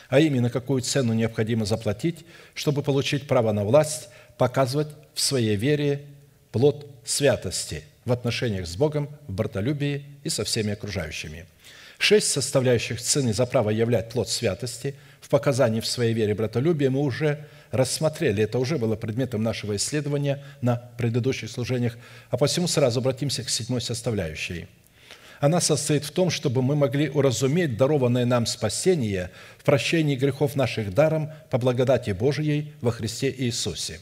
а именно, какую цену необходимо заплатить, чтобы получить право на власть, показывать в своей вере плод святости в отношениях с Богом, в братолюбии и со всеми окружающими. Шесть составляющих цены за право являть плод святости – в показании в своей вере братолюбия мы уже рассмотрели. Это уже было предметом нашего исследования на предыдущих служениях. А посему сразу обратимся к седьмой составляющей. Она состоит в том, чтобы мы могли уразуметь дарованное нам спасение в прощении грехов наших даром по благодати Божией во Христе Иисусе.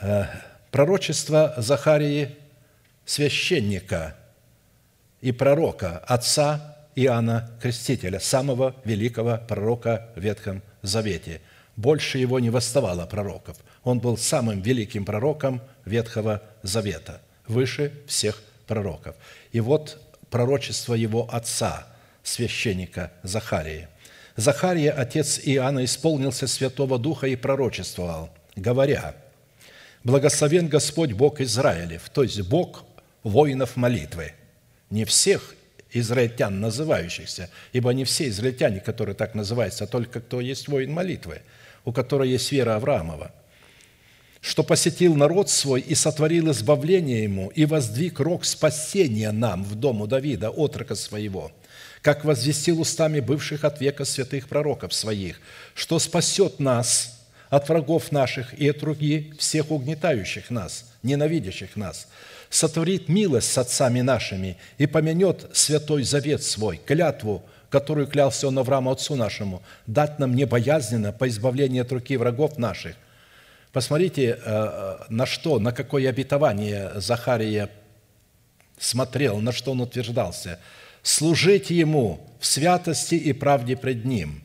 Э, пророчество Захарии, священника и пророка, отца Иоанна Крестителя, самого великого пророка в Ветхом Завете. Больше его не восставало пророков. Он был самым великим пророком Ветхого Завета, выше всех пророков. И вот пророчество его отца, священника Захарии. Захария, отец Иоанна, исполнился Святого Духа и пророчествовал, говоря, «Благословен Господь Бог Израилев», то есть Бог воинов молитвы. Не всех израильтян, называющихся, ибо не все израильтяне, которые так называются, а только кто есть воин молитвы, у которого есть вера Авраамова, что посетил народ свой и сотворил избавление ему, и воздвиг рог спасения нам в дому Давида, отрока своего, как возвестил устами бывших от века святых пророков своих, что спасет нас от врагов наших и от руки всех угнетающих нас, ненавидящих нас, сотворит милость с отцами нашими и поменет святой завет свой, клятву, которую клялся он Аврааму, отцу нашему, дать нам небоязненно по избавлению от руки врагов наших. Посмотрите, э, э, на что, на какое обетование Захария смотрел, на что он утверждался. «Служить Ему в святости и правде пред Ним».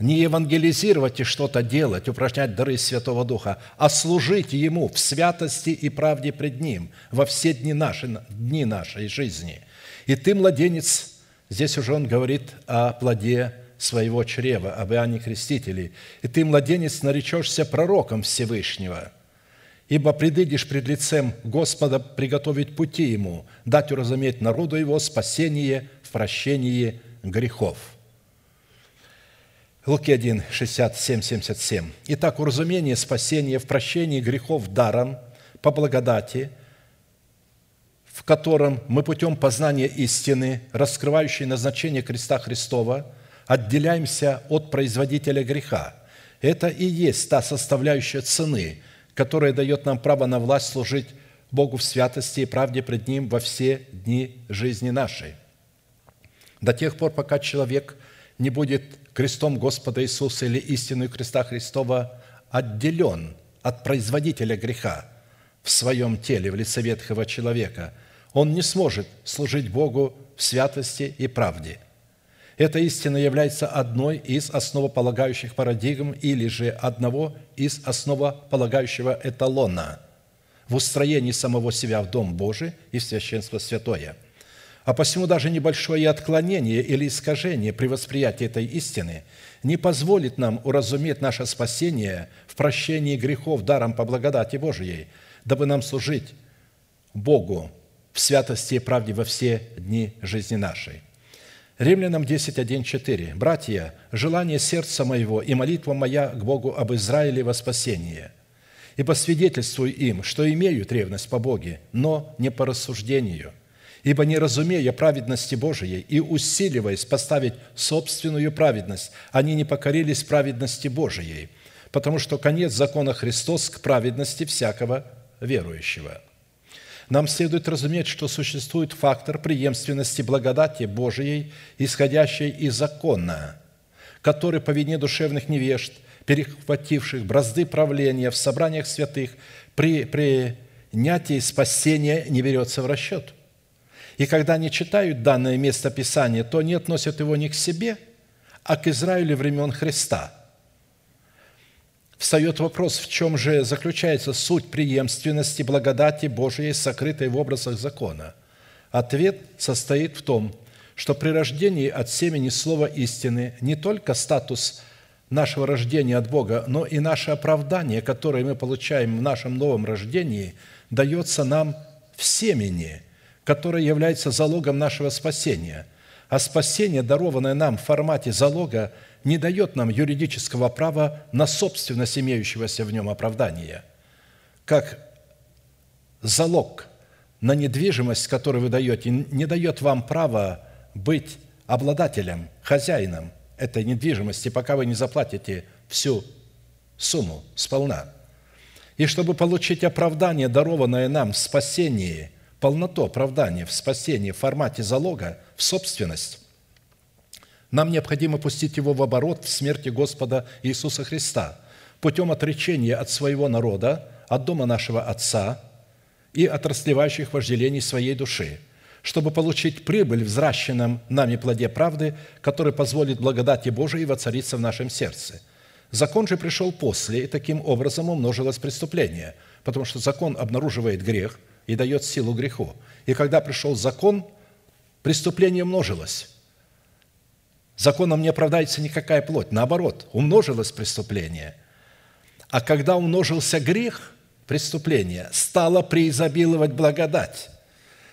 Не евангелизировать и что-то делать, упражнять дары Святого Духа, а служить Ему в святости и правде пред Ним во все дни, наши, дни нашей жизни. И ты, младенец, здесь уже он говорит о плоде своего чрева, об Иоанне Крестителе. И ты, младенец, наречешься пророком Всевышнего, ибо предыдешь пред лицем Господа приготовить пути Ему, дать уразуметь народу Его спасение в прощении грехов». Луки 1, 67, 77. «Итак, уразумение спасения в прощении грехов даром, по благодати, в котором мы путем познания истины, раскрывающей назначение креста Христова – отделяемся от производителя греха. Это и есть та составляющая цены, которая дает нам право на власть служить Богу в святости и правде пред Ним во все дни жизни нашей. До тех пор, пока человек не будет крестом Господа Иисуса или истиной креста Христова отделен от производителя греха в своем теле, в лице ветхого человека, он не сможет служить Богу в святости и правде – эта истина является одной из основополагающих парадигм или же одного из основополагающего эталона в устроении самого себя в Дом Божий и в священство святое. А посему даже небольшое отклонение или искажение при восприятии этой истины не позволит нам уразуметь наше спасение в прощении грехов даром по благодати Божией, дабы нам служить Богу в святости и правде во все дни жизни нашей – Римлянам 10, 1, 4. «Братья, желание сердца моего и молитва моя к Богу об Израиле во спасение. Ибо свидетельствую им, что имеют ревность по Боге, но не по рассуждению. Ибо не разумея праведности Божией и усиливаясь поставить собственную праведность, они не покорились праведности Божией, потому что конец закона Христос к праведности всякого верующего». Нам следует разуметь, что существует фактор преемственности благодати Божией, исходящей из закона, который по вине душевных невежд, перехвативших бразды правления в собраниях святых, при принятии спасения не берется в расчет. И когда они читают данное место Писания, то они относят его не к себе, а к Израилю времен Христа – встает вопрос, в чем же заключается суть преемственности благодати Божией, сокрытой в образах закона. Ответ состоит в том, что при рождении от семени слова истины не только статус нашего рождения от Бога, но и наше оправдание, которое мы получаем в нашем новом рождении, дается нам в семени, которое является залогом нашего спасения. А спасение, дарованное нам в формате залога, не дает нам юридического права на собственность имеющегося в нем оправдания, как залог на недвижимость, которую вы даете, не дает вам права быть обладателем, хозяином этой недвижимости, пока вы не заплатите всю сумму сполна. И чтобы получить оправдание, дарованное нам в спасении, полноту оправдания в спасении в формате залога, в собственность, нам необходимо пустить его в оборот в смерти Господа Иисуса Христа путем отречения от своего народа, от дома нашего Отца и от расливающих вожделений своей души, чтобы получить прибыль в взращенном нами плоде правды, который позволит благодати Божией воцариться в нашем сердце. Закон же пришел после, и таким образом умножилось преступление, потому что закон обнаруживает грех и дает силу греху. И когда пришел закон, преступление множилось. Законом не оправдается никакая плоть. Наоборот, умножилось преступление. А когда умножился грех, преступление, стало преизобиловать благодать,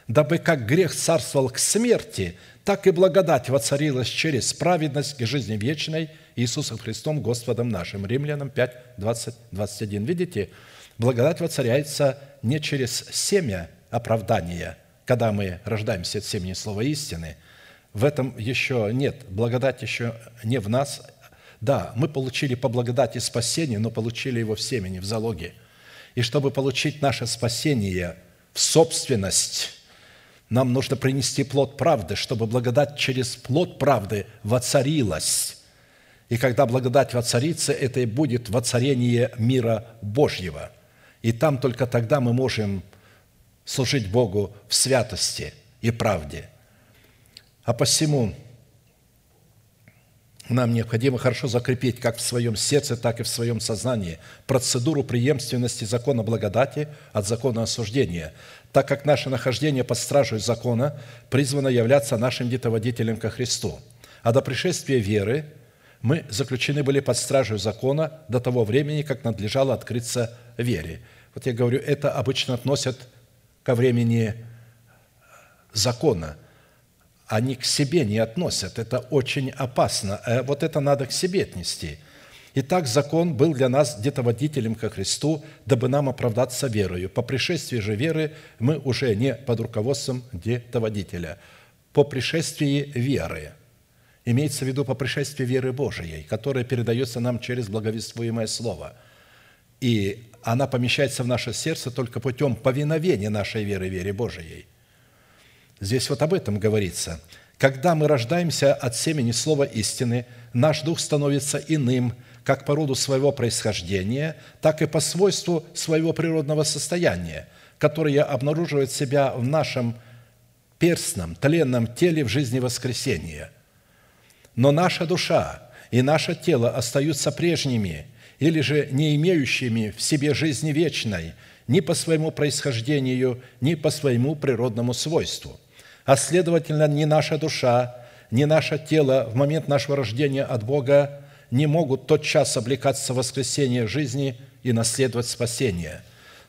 дабы как грех царствовал к смерти, так и благодать воцарилась через праведность к жизни вечной Иисусом Христом Господом нашим. Римлянам 5, 20, 21. Видите, благодать воцаряется не через семя оправдания, когда мы рождаемся от семени слова истины – в этом еще нет, благодать еще не в нас. Да, мы получили по благодати спасение, но получили его в семени, в залоге. И чтобы получить наше спасение в собственность. Нам нужно принести плод правды, чтобы благодать через плод правды воцарилась. И когда благодать воцарится, это и будет воцарение мира Божьего. И там только тогда мы можем служить Богу в святости и правде. А посему нам необходимо хорошо закрепить как в своем сердце, так и в своем сознании процедуру преемственности закона благодати от закона осуждения, так как наше нахождение под стражей закона призвано являться нашим детоводителем ко Христу. А до пришествия веры мы заключены были под стражей закона до того времени, как надлежало открыться вере. Вот я говорю, это обычно относят ко времени закона – они к себе не относят. Это очень опасно. Э, вот это надо к себе отнести. Итак, закон был для нас где-то водителем ко Христу, дабы нам оправдаться верою. По пришествии же веры мы уже не под руководством где-то водителя. По пришествии веры. Имеется в виду по пришествии веры Божией, которая передается нам через благовествуемое Слово. И она помещается в наше сердце только путем повиновения нашей веры, вере Божией – Здесь вот об этом говорится. Когда мы рождаемся от семени слова истины, наш дух становится иным, как по роду своего происхождения, так и по свойству своего природного состояния, которое обнаруживает себя в нашем перстном, тленном теле в жизни воскресения. Но наша душа и наше тело остаются прежними или же не имеющими в себе жизни вечной ни по своему происхождению, ни по своему природному свойству – а следовательно, ни наша душа, ни наше тело в момент нашего рождения от Бога не могут тот час облекаться в воскресение жизни и наследовать спасение.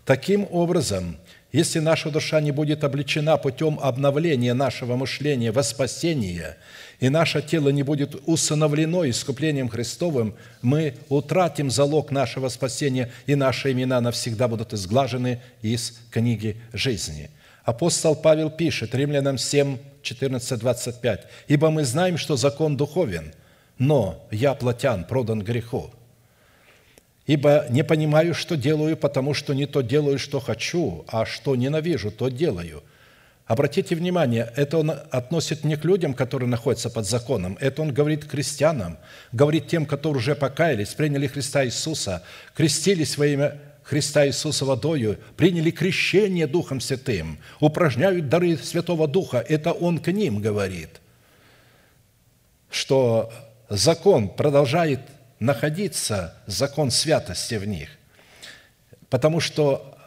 Таким образом, если наша душа не будет обличена путем обновления нашего мышления во спасение, и наше тело не будет усыновлено искуплением Христовым, мы утратим залог нашего спасения, и наши имена навсегда будут изглажены из книги жизни – Апостол Павел пишет, Римлянам 7, 14, 25, «Ибо мы знаем, что закон духовен, но я плотян, продан греху. Ибо не понимаю, что делаю, потому что не то делаю, что хочу, а что ненавижу, то делаю». Обратите внимание, это он относит не к людям, которые находятся под законом, это он говорит крестьянам, говорит тем, которые уже покаялись, приняли Христа Иисуса, крестились во имя Христа Иисуса водою, приняли крещение Духом Святым, упражняют дары Святого Духа. Это Он к ним говорит, что закон продолжает находиться, закон святости в них, потому что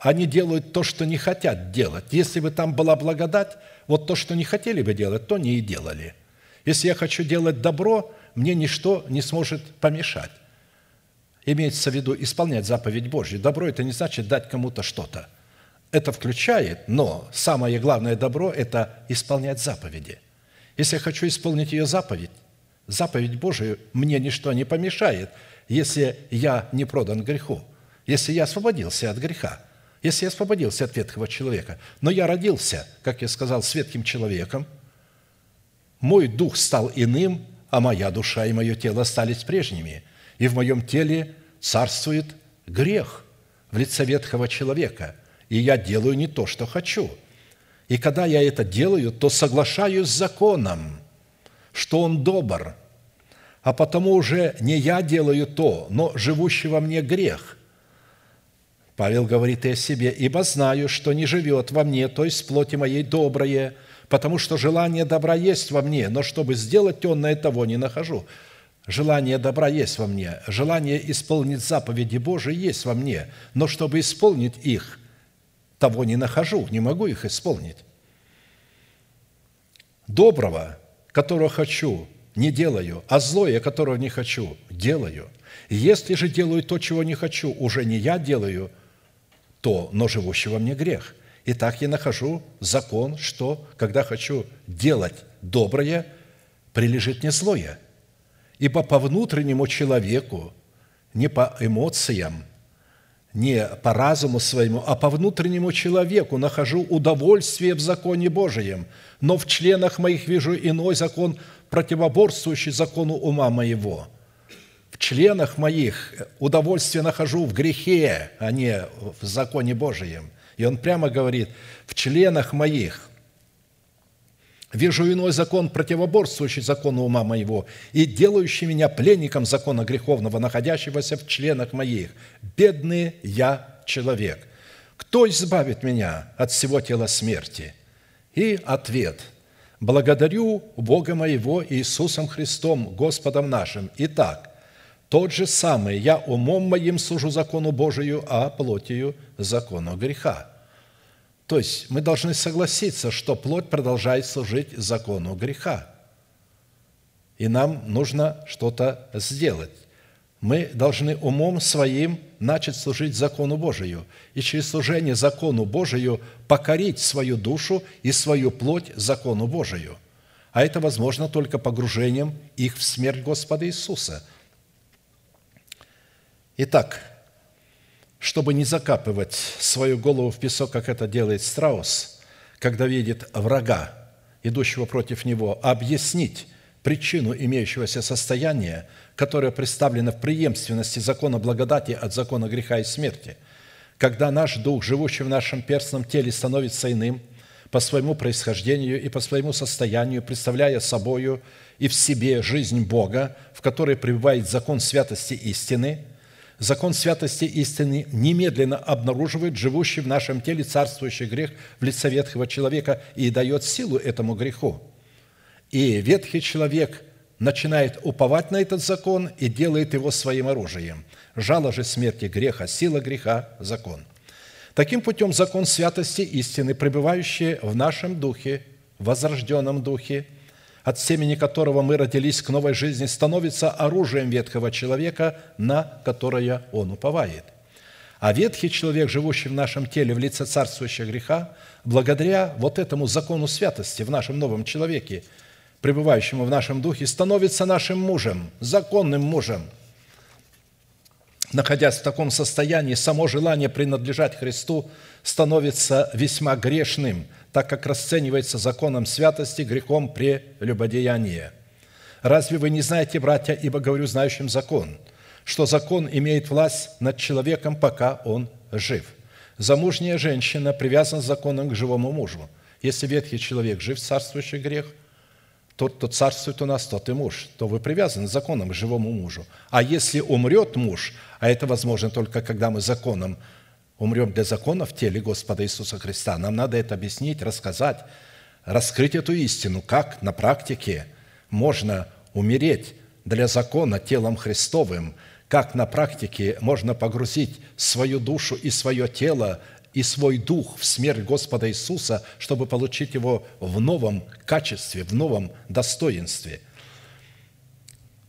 они делают то, что не хотят делать. Если бы там была благодать, вот то, что не хотели бы делать, то не и делали. Если я хочу делать добро, мне ничто не сможет помешать. Имеется в виду исполнять заповедь Божью. Добро – это не значит дать кому-то что-то. Это включает, но самое главное добро – это исполнять заповеди. Если я хочу исполнить ее заповедь, заповедь Божию мне ничто не помешает, если я не продан греху, если я освободился от греха, если я освободился от ветхого человека. Но я родился, как я сказал, светким человеком, мой дух стал иным, а моя душа и мое тело остались прежними – и в моем теле царствует грех в лице ветхого человека, и я делаю не то, что хочу. И когда я это делаю, то соглашаюсь с законом, что он добр, а потому уже не я делаю то, но живущий во мне грех. Павел говорит и о себе, «Ибо знаю, что не живет во мне, то есть плоти моей доброе, потому что желание добра есть во мне, но чтобы сделать темное того не нахожу». Желание добра есть во мне, желание исполнить заповеди Божии есть во мне, но чтобы исполнить их, того не нахожу, не могу их исполнить. Доброго, которого хочу, не делаю, а злое, которого не хочу, делаю. Если же делаю то, чего не хочу, уже не я делаю то, но живущий во мне грех. И так я нахожу закон, что, когда хочу делать доброе, прилежит мне злое – Ибо по внутреннему человеку, не по эмоциям, не по разуму своему, а по внутреннему человеку нахожу удовольствие в законе Божием, но в членах моих вижу иной закон, противоборствующий закону ума моего. В членах моих удовольствие нахожу в грехе, а не в законе Божием. И он прямо говорит, в членах моих вижу иной закон, противоборствующий закону ума моего, и делающий меня пленником закона греховного, находящегося в членах моих. Бедный я человек. Кто избавит меня от всего тела смерти? И ответ – Благодарю Бога моего Иисусом Христом, Господом нашим. Итак, тот же самый я умом моим сужу закону Божию, а плотью закону греха. То есть мы должны согласиться, что плоть продолжает служить закону греха. И нам нужно что-то сделать. Мы должны умом своим начать служить закону Божию и через служение закону Божию покорить свою душу и свою плоть закону Божию. А это возможно только погружением их в смерть Господа Иисуса. Итак, чтобы не закапывать свою голову в песок, как это делает страус, когда видит врага, идущего против него, объяснить причину имеющегося состояния – которое представлено в преемственности закона благодати от закона греха и смерти, когда наш дух, живущий в нашем перстном теле, становится иным по своему происхождению и по своему состоянию, представляя собою и в себе жизнь Бога, в которой пребывает закон святости истины, закон святости истины немедленно обнаруживает живущий в нашем теле царствующий грех в лице ветхого человека и дает силу этому греху. И ветхий человек – начинает уповать на этот закон и делает его своим оружием. Жало же смерти греха, сила греха – закон. Таким путем закон святости истины, пребывающий в нашем духе, возрожденном духе, от семени которого мы родились к новой жизни, становится оружием ветхого человека, на которое он уповает. А ветхий человек, живущий в нашем теле в лице царствующего греха, благодаря вот этому закону святости в нашем новом человеке – пребывающему в нашем духе, становится нашим мужем, законным мужем. Находясь в таком состоянии, само желание принадлежать Христу становится весьма грешным, так как расценивается законом святости грехом прелюбодеяния. Разве вы не знаете, братья, ибо говорю знающим закон, что закон имеет власть над человеком, пока он жив? Замужняя женщина привязана законом к живому мужу. Если ветхий человек жив, царствующий грех – тот, кто царствует у нас, тот и муж, то вы привязаны законом к живому мужу. А если умрет муж, а это возможно только когда мы законом умрем для закона в теле Господа Иисуса Христа, нам надо это объяснить, рассказать, раскрыть эту истину, как на практике можно умереть для закона телом Христовым, как на практике можно погрузить свою душу и свое тело и свой дух в смерть Господа Иисуса, чтобы получить его в новом качестве, в новом достоинстве.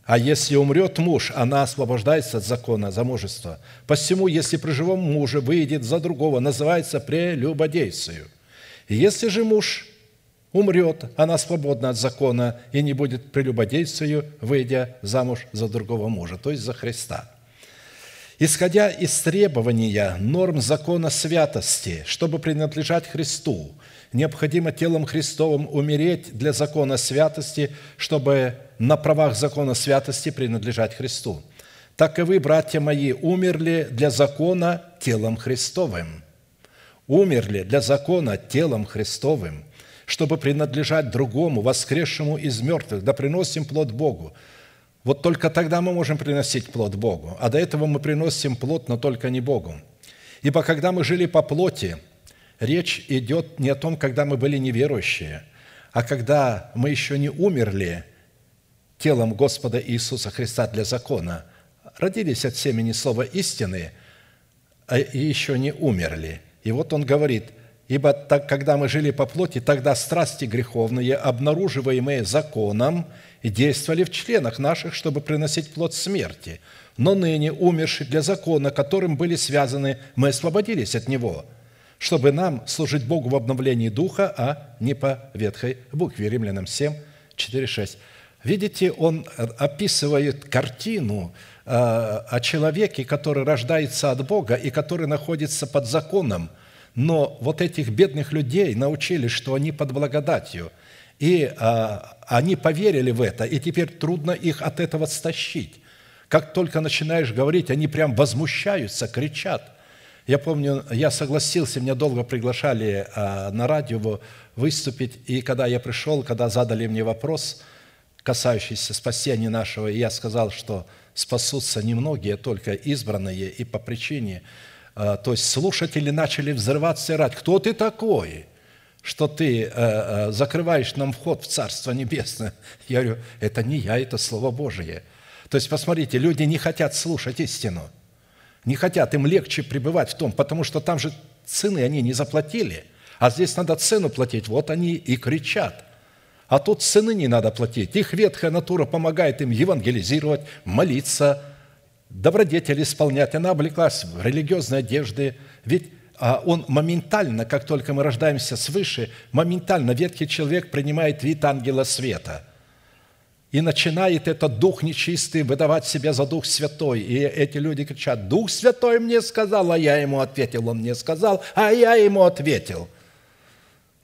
А если умрет муж, она освобождается от закона замужества. Посему, если при живом муже выйдет за другого, называется прелюбодействию. Если же муж умрет, она свободна от закона и не будет прелюбодействию, выйдя замуж за другого мужа, то есть за Христа – Исходя из требования норм закона святости, чтобы принадлежать Христу, необходимо телом Христовым умереть для закона святости, чтобы на правах закона святости принадлежать Христу. Так и вы, братья мои, умерли для закона телом Христовым. Умерли для закона телом Христовым, чтобы принадлежать другому, воскресшему из мертвых, да приносим плод Богу – вот только тогда мы можем приносить плод Богу. А до этого мы приносим плод, но только не Богу. Ибо когда мы жили по плоти, речь идет не о том, когда мы были неверующие, а когда мы еще не умерли телом Господа Иисуса Христа для закона, родились от семени слова истины, а еще не умерли. И вот он говорит, ибо так, когда мы жили по плоти, тогда страсти греховные, обнаруживаемые законом, действовали в членах наших, чтобы приносить плод смерти. Но ныне, умерший для закона, которым были связаны, мы освободились от него, чтобы нам служить Богу в обновлении духа, а не по ветхой букве. Римлянам 7, 4, 6. Видите, он описывает картину э, о человеке, который рождается от Бога и который находится под законом. Но вот этих бедных людей научили, что они под благодатью – и а, они поверили в это, и теперь трудно их от этого стащить. Как только начинаешь говорить, они прям возмущаются, кричат. Я помню, я согласился, меня долго приглашали а, на радио выступить, и когда я пришел, когда задали мне вопрос, касающийся спасения нашего, я сказал, что спасутся немногие, только избранные, и по причине, а, то есть слушатели начали взрываться и рать, кто ты такой, что ты а, закрываешь нам вход в Царство Небесное? Я говорю, это не я, это Слово Божие. То есть, посмотрите, люди не хотят слушать истину – не хотят, им легче пребывать в том, потому что там же цены они не заплатили, а здесь надо цену платить, вот они и кричат. А тут цены не надо платить. Их ветхая натура помогает им евангелизировать, молиться, добродетель исполнять. Она облеклась в религиозные одежды. Ведь а он моментально, как только мы рождаемся свыше, моментально ветхий человек принимает вид ангела света – и начинает этот дух нечистый выдавать себя за Дух Святой. И эти люди кричат, Дух Святой мне сказал, а я ему ответил, он мне сказал, а я ему ответил.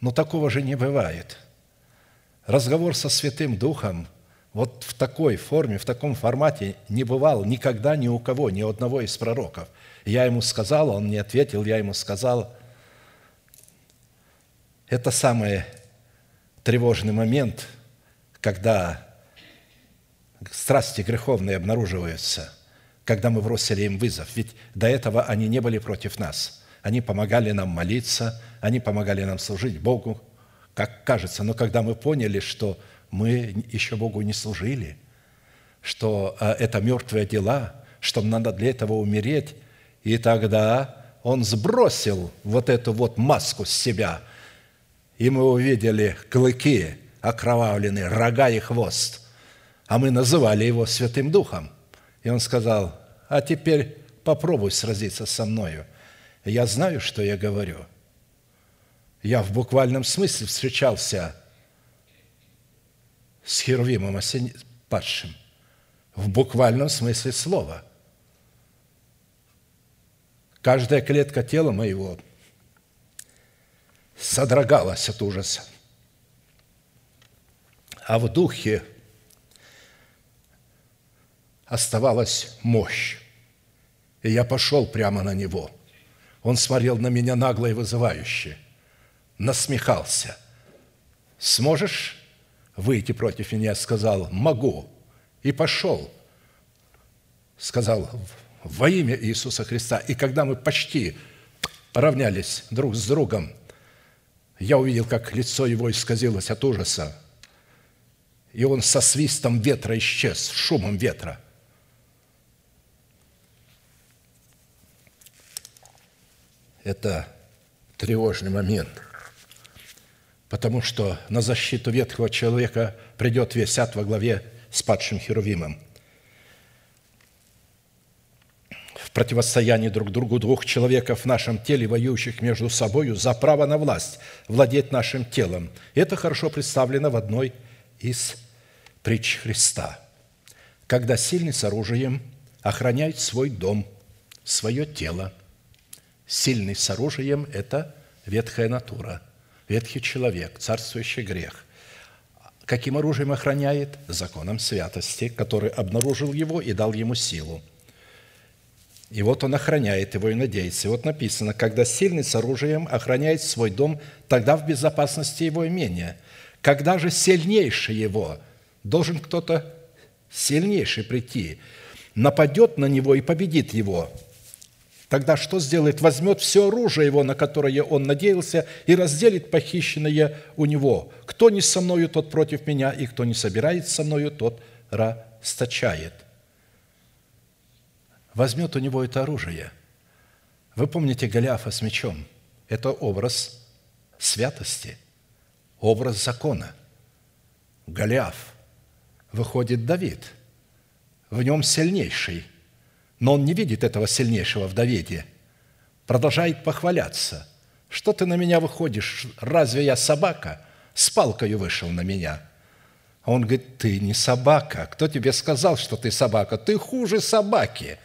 Но такого же не бывает. Разговор со Святым Духом вот в такой форме, в таком формате не бывал никогда ни у кого, ни у одного из пророков. Я ему сказал, он мне ответил, я ему сказал. Это самый тревожный момент, когда страсти греховные обнаруживаются, когда мы бросили им вызов. Ведь до этого они не были против нас. Они помогали нам молиться, они помогали нам служить Богу, как кажется. Но когда мы поняли, что мы еще Богу не служили, что а, это мертвые дела, что надо для этого умереть, и тогда он сбросил вот эту вот маску с себя, и мы увидели клыки окровавленные, рога и хвост – а мы называли его Святым Духом. И он сказал, а теперь попробуй сразиться со мною. Я знаю, что я говорю. Я в буквальном смысле встречался с Херувимом падшим. В буквальном смысле слова. Каждая клетка тела моего содрогалась от ужаса. А в духе оставалась мощь. И я пошел прямо на него. Он смотрел на меня нагло и вызывающе, насмехался. «Сможешь выйти против меня?» Сказал, «Могу». И пошел. Сказал, во имя Иисуса Христа. И когда мы почти поравнялись друг с другом, я увидел, как лицо его исказилось от ужаса. И он со свистом ветра исчез, шумом ветра – это тревожный момент, потому что на защиту ветхого человека придет весь ад во главе с падшим Херувимом. В противостоянии друг другу двух человеков в нашем теле, воюющих между собой за право на власть, владеть нашим телом. Это хорошо представлено в одной из притч Христа. Когда сильный с оружием охраняет свой дом, свое тело – Сильный с оружием – это ветхая натура, ветхий человек, царствующий грех. Каким оружием охраняет? Законом святости, который обнаружил его и дал ему силу. И вот он охраняет его и надеется. И вот написано, когда сильный с оружием охраняет свой дом, тогда в безопасности его имения. Когда же сильнейший его, должен кто-то сильнейший прийти, нападет на него и победит его – Тогда что сделает? Возьмет все оружие его, на которое он надеялся, и разделит похищенное у него. Кто не со мною, тот против меня, и кто не собирает со мною, тот расточает. Возьмет у него это оружие. Вы помните Голиафа с мечом? Это образ святости, образ закона. Голиаф. Выходит Давид. В нем сильнейший – но он не видит этого сильнейшего в Давиде. Продолжает похваляться. «Что ты на меня выходишь? Разве я собака? С палкою вышел на меня». А он говорит, ты не собака. Кто тебе сказал, что ты собака? Ты хуже собаки.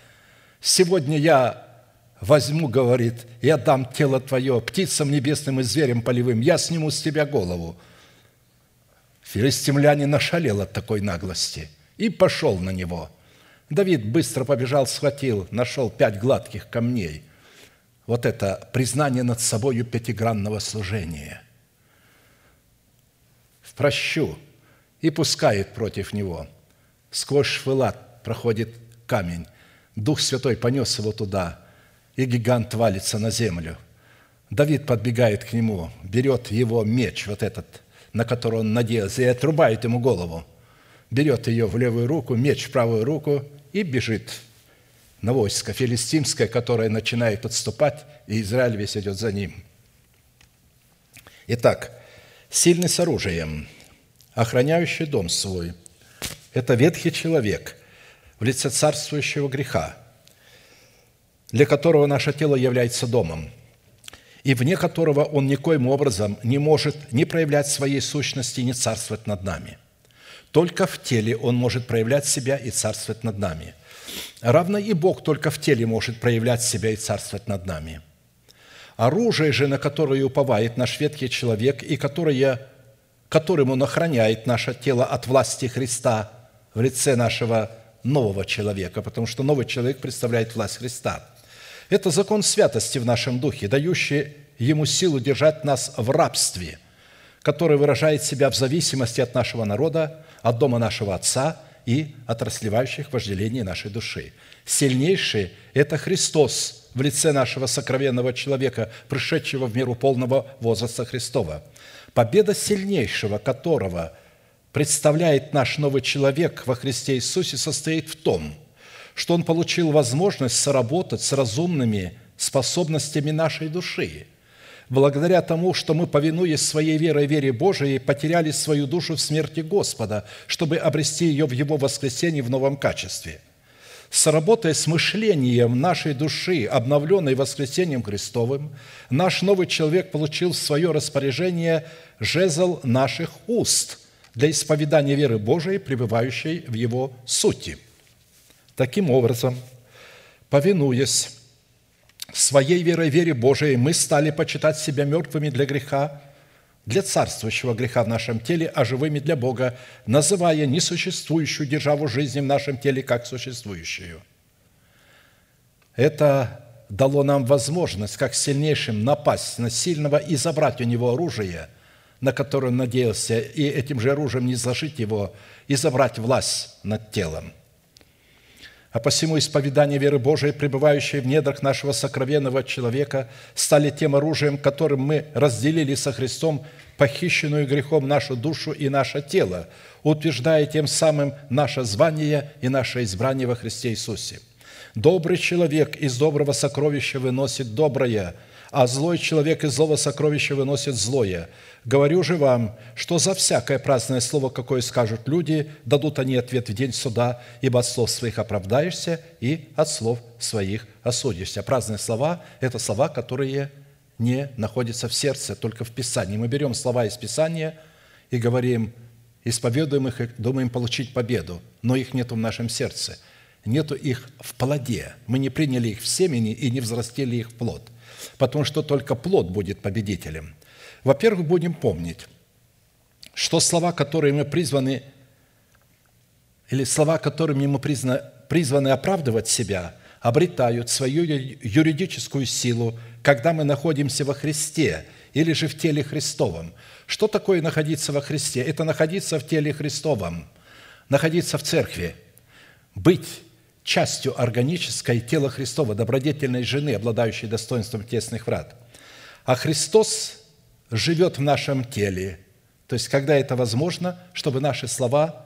Сегодня я возьму, говорит, я дам тело твое птицам небесным и зверям полевым, я сниму с тебя голову. Филистимлянин нашалел от такой наглости и пошел на него – Давид быстро побежал, схватил, нашел пять гладких камней, вот это признание над собою пятигранного служения. В прощу и пускает против него. Сквозь швылат проходит камень. Дух Святой понес его туда, и гигант валится на землю. Давид подбегает к нему, берет его меч, вот этот, на который он надеялся, и отрубает ему голову. Берет ее в левую руку, меч в правую руку и бежит на войско филистимское, которое начинает отступать, и Израиль весь идет за ним. Итак, сильный с оружием, охраняющий дом свой – это ветхий человек в лице царствующего греха, для которого наше тело является домом, и вне которого он никоим образом не может не проявлять своей сущности, не царствовать над нами. Только в теле он может проявлять себя и царствовать над нами – Равно и Бог только в теле может проявлять себя и царствовать над нами. Оружие же, на которое уповает наш ветхий человек и которое, которым он охраняет наше тело от власти Христа в лице нашего нового человека, потому что новый человек представляет власть Христа. Это закон святости в нашем духе, дающий ему силу держать нас в рабстве, который выражает себя в зависимости от нашего народа, от дома нашего Отца – и от расливающих вожделений нашей души. Сильнейший – это Христос в лице нашего сокровенного человека, пришедшего в миру полного возраста Христова. Победа сильнейшего, которого представляет наш новый человек во Христе Иисусе, состоит в том, что он получил возможность соработать с разумными способностями нашей души – благодаря тому, что мы, повинуясь своей верой, вере Божией, потеряли свою душу в смерти Господа, чтобы обрести ее в Его воскресении в новом качестве. Сработая с мышлением нашей души, обновленной воскресением Христовым, наш новый человек получил в свое распоряжение жезл наших уст для исповедания веры Божией, пребывающей в Его сути. Таким образом, повинуясь своей верой, вере Божией мы стали почитать себя мертвыми для греха, для царствующего греха в нашем теле, а живыми для Бога, называя несуществующую державу жизни в нашем теле как существующую. Это дало нам возможность, как сильнейшим, напасть на сильного и забрать у него оружие, на которое он надеялся, и этим же оружием не зашить его, и забрать власть над телом – а посему исповедание веры Божией, пребывающей в недрах нашего сокровенного человека, стали тем оружием, которым мы разделили со Христом похищенную грехом нашу душу и наше тело, утверждая тем самым наше звание и наше избрание во Христе Иисусе. Добрый человек из доброго сокровища выносит доброе – а злой человек из злого сокровища выносит злое. Говорю же вам, что за всякое праздное слово, какое скажут люди, дадут они ответ в день суда, ибо от слов своих оправдаешься и от слов своих осудишься». Праздные слова – это слова, которые не находятся в сердце, только в Писании. Мы берем слова из Писания и говорим, исповедуем их и думаем получить победу, но их нет в нашем сердце, нету их в плоде. Мы не приняли их в семени и не взрастили их в плод – потому что только плод будет победителем. Во-первых, будем помнить, что слова, которые мы призваны, или слова, которыми мы призваны, призваны оправдывать себя, обретают свою юридическую силу, когда мы находимся во Христе или же в теле Христовом. Что такое находиться во Христе? Это находиться в теле Христовом, находиться в церкви, быть частью органической тела Христова, добродетельной жены, обладающей достоинством тесных врат. А Христос живет в нашем теле. То есть, когда это возможно, чтобы наши слова,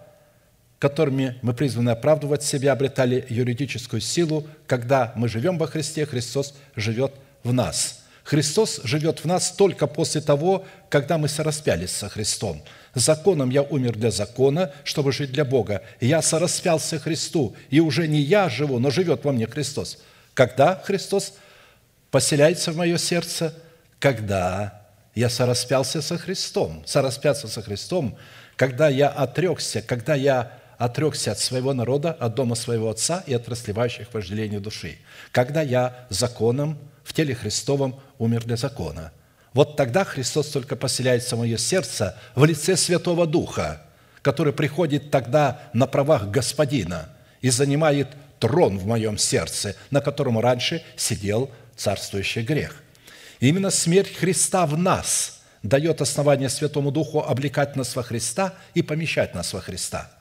которыми мы призваны оправдывать себя, обретали юридическую силу, когда мы живем во Христе, Христос живет в нас – Христос живет в нас только после того, когда мы сораспялись со Христом. Законом я умер для закона, чтобы жить для Бога. Я сораспялся Христу, и уже не я живу, но живет во мне Христос. Когда Христос поселяется в мое сердце? Когда я сораспялся со Христом. Сораспяться со Христом, когда я отрекся, когда я отрекся от своего народа, от дома своего Отца и от расливающих вожделений души. Когда я законом в теле Христовом умер для закона. Вот тогда Христос только поселяется в мое сердце в лице Святого Духа, который приходит тогда на правах Господина и занимает трон в моем сердце, на котором раньше сидел царствующий грех. Именно смерть Христа в нас дает основание Святому Духу облекать нас во Христа и помещать нас во Христа.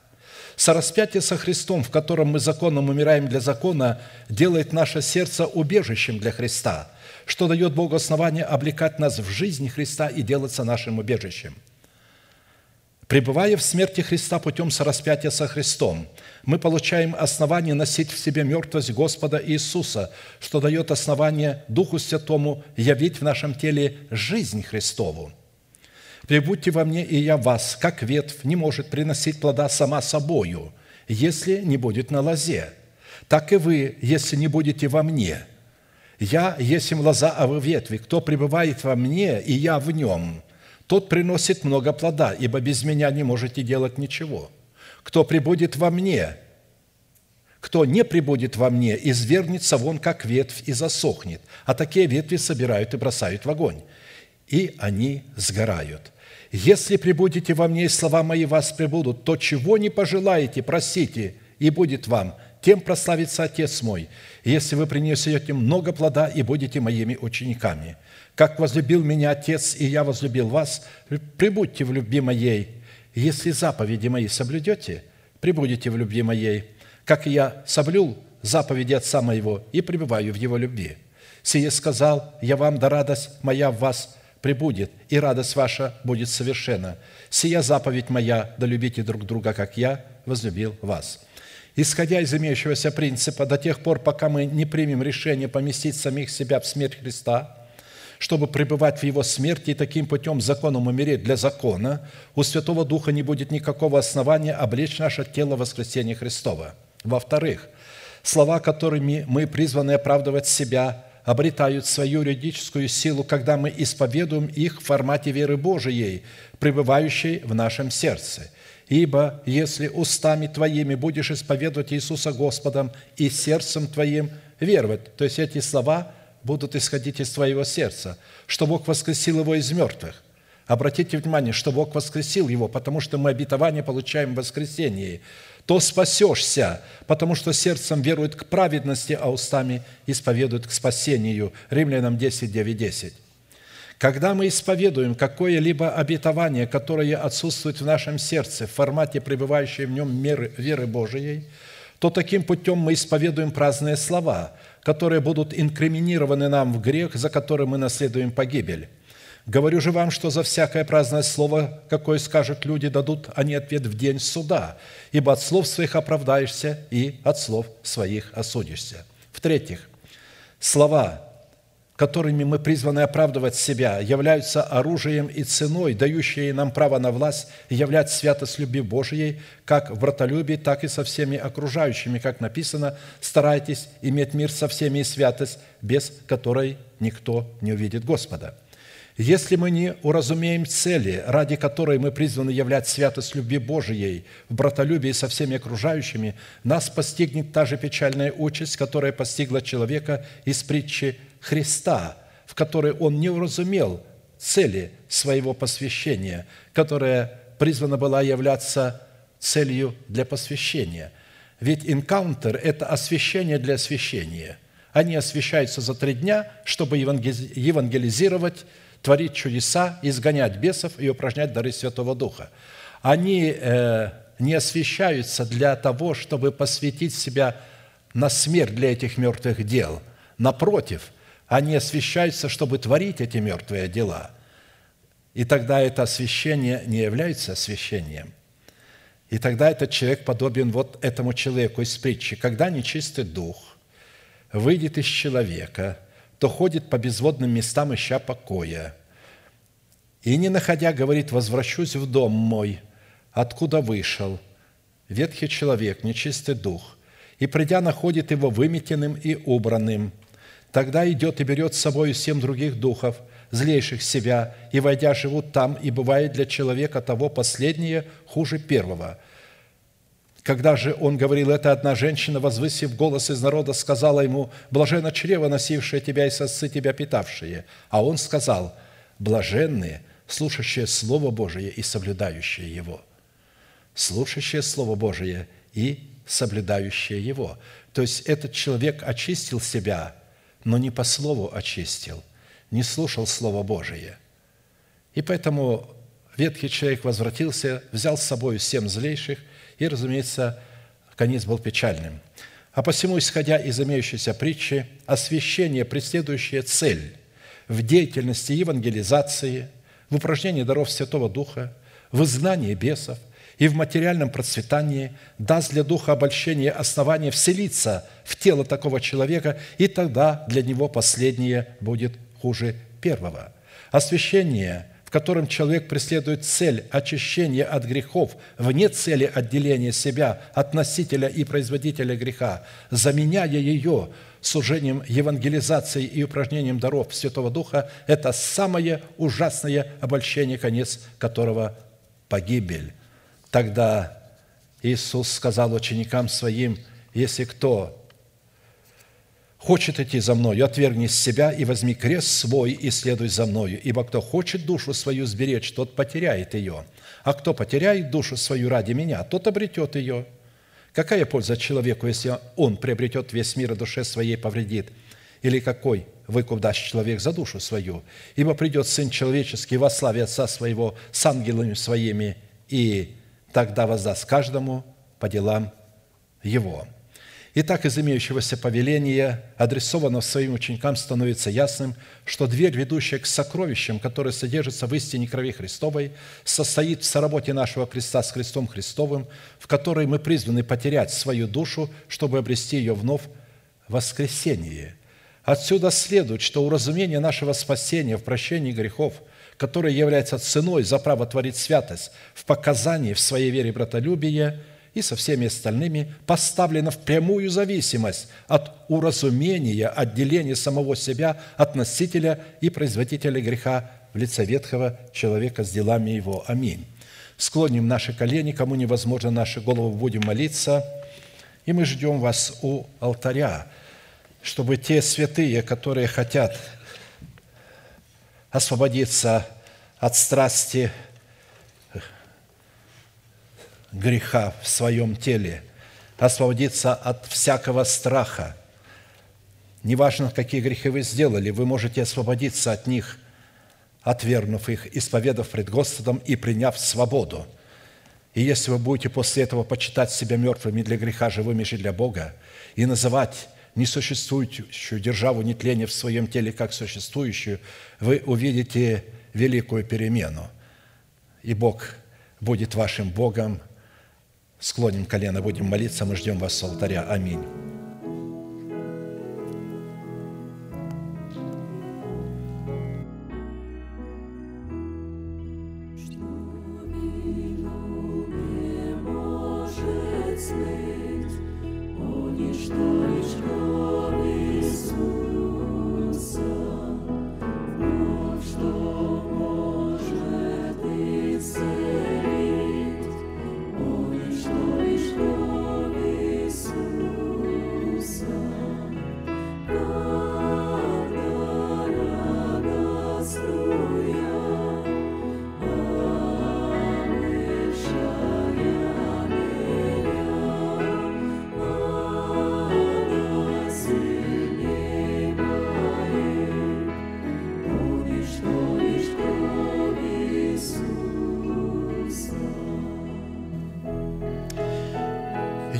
Сораспятие со Христом, в котором мы законом умираем для закона, делает наше сердце убежищем для Христа, что дает Богу основание облекать нас в жизнь Христа и делаться нашим убежищем – Пребывая в смерти Христа путем сораспятия со Христом, мы получаем основание носить в себе мертвость Господа Иисуса, что дает основание Духу Святому явить в нашем теле жизнь Христову. «Прибудьте во мне, и я вас, как ветвь, не может приносить плода сама собою, если не будет на лозе. Так и вы, если не будете во мне. Я есть им лоза, а вы ветви. Кто пребывает во мне, и я в нем, тот приносит много плода, ибо без меня не можете делать ничего. Кто прибудет во мне, кто не прибудет во мне, извернется вон, как ветвь, и засохнет. А такие ветви собирают и бросают в огонь, и они сгорают. Если прибудете во мне, и слова мои вас прибудут, то чего не пожелаете, просите, и будет вам, тем прославится Отец мой, если вы принесете много плода и будете моими учениками – как возлюбил меня Отец, и я возлюбил вас, прибудьте в любви моей. Если заповеди мои соблюдете, прибудете в любви моей, как и я соблюл заповеди Отца моего и пребываю в его любви. Сие сказал, я вам, да радость моя в вас прибудет, и радость ваша будет совершена. Сия заповедь моя, да любите друг друга, как я возлюбил вас». Исходя из имеющегося принципа, до тех пор, пока мы не примем решение поместить самих себя в смерть Христа – чтобы пребывать в Его смерти и таким путем законом умереть для закона, у Святого Духа не будет никакого основания облечь наше тело в воскресение Христова. Во-вторых, слова, которыми мы призваны оправдывать себя, обретают свою юридическую силу, когда мы исповедуем их в формате веры Божией, пребывающей в нашем сердце. Ибо если устами твоими будешь исповедовать Иисуса Господом и сердцем твоим веровать, то есть эти слова – будут исходить из твоего сердца, что Бог воскресил его из мертвых. Обратите внимание, что Бог воскресил его, потому что мы обетование получаем в воскресении. То спасешься, потому что сердцем верует к праведности, а устами исповедует к спасению. Римлянам 10, 9, 10. Когда мы исповедуем какое-либо обетование, которое отсутствует в нашем сердце в формате пребывающей в нем меры, веры Божией, то таким путем мы исповедуем праздные слова – которые будут инкриминированы нам в грех, за который мы наследуем погибель. Говорю же вам, что за всякое праздное слово, какое скажут люди, дадут они ответ в день суда, ибо от слов своих оправдаешься и от слов своих осудишься. В-третьих, слова которыми мы призваны оправдывать себя, являются оружием и ценой, дающие нам право на власть являть святость любви Божией, как в братолюбии, так и со всеми окружающими, как написано, старайтесь иметь мир со всеми и святость, без которой никто не увидит Господа. Если мы не уразумеем цели, ради которой мы призваны являть святость любви Божией в братолюбии со всеми окружающими, нас постигнет та же печальная участь, которая постигла человека из притчи Христа, в которой он не уразумел цели своего посвящения, которая призвана была являться целью для посвящения. Ведь энкаунтер – это освящение для освящения. Они освящаются за три дня, чтобы евангелизировать, творить чудеса, изгонять бесов и упражнять дары Святого Духа. Они э, не освящаются для того, чтобы посвятить себя на смерть для этих мертвых дел. Напротив – они освящаются, чтобы творить эти мертвые дела. И тогда это освящение не является освящением. И тогда этот человек подобен вот этому человеку из притчи. Когда нечистый дух выйдет из человека, то ходит по безводным местам, ища покоя. И не находя, говорит, возвращусь в дом мой, откуда вышел. Ветхий человек, нечистый дух. И придя, находит его выметенным и убранным – Тогда идет и берет с собой семь других духов, злейших себя, и, войдя, живут там, и бывает для человека того последнее хуже первого. Когда же он говорил это, одна женщина, возвысив голос из народа, сказала ему, «Блаженно чрево, носившее тебя и сосцы тебя питавшие». А он сказал, «Блаженные, слушающие Слово Божие и соблюдающие его». Слушающие Слово Божие и соблюдающие его. То есть этот человек очистил себя – но не по слову очистил, не слушал Слово Божие. И поэтому ветхий человек возвратился, взял с собой семь злейших, и, разумеется, конец был печальным. А посему, исходя из имеющейся притчи, освящение, преследующее цель в деятельности евангелизации, в упражнении даров Святого Духа, в изгнании бесов и в материальном процветании даст для духа обольщения основание вселиться в тело такого человека, и тогда для него последнее будет хуже первого. Освящение – в котором человек преследует цель очищения от грехов, вне цели отделения себя от носителя и производителя греха, заменяя ее служением евангелизации и упражнением даров Святого Духа, это самое ужасное обольщение, конец которого – погибель. Тогда Иисус сказал ученикам Своим, если кто хочет идти за мною, отвергни себя и возьми крест свой и следуй за мною. Ибо кто хочет душу свою сберечь, тот потеряет ее. А кто потеряет душу свою ради меня, тот обретет ее. Какая польза человеку, если он приобретет весь мир и душе своей повредит? Или какой выкуп даст человек за душу свою? Ибо придет Сын Человеческий во славе Отца Своего с ангелами Своими, и тогда воздаст каждому по делам Его». Итак, из имеющегося повеления, адресованного своим ученикам, становится ясным, что дверь, ведущая к сокровищам, которые содержатся в истине крови Христовой, состоит в соработе нашего креста с Христом Христовым, в которой мы призваны потерять свою душу, чтобы обрести ее вновь в воскресение. Отсюда следует, что уразумение нашего спасения в прощении грехов, которое является ценой за право творить святость в показании в своей вере братолюбия – и со всеми остальными поставлена в прямую зависимость от уразумения, отделения самого себя от носителя и производителя греха в лице ветхого человека с делами его. Аминь. Склоним наши колени, кому невозможно наши головы, будем молиться, и мы ждем вас у алтаря, чтобы те святые, которые хотят освободиться от страсти греха в своем теле, освободиться от всякого страха. Неважно, какие грехи вы сделали, вы можете освободиться от них, отвергнув их, исповедав пред Господом и приняв свободу. И если вы будете после этого почитать себя мертвыми для греха, живыми же для Бога, и называть несуществующую державу нетления в своем теле как существующую, вы увидите великую перемену. И Бог будет вашим Богом, Склоним колено, будем молиться, мы ждем вас с алтаря. Аминь.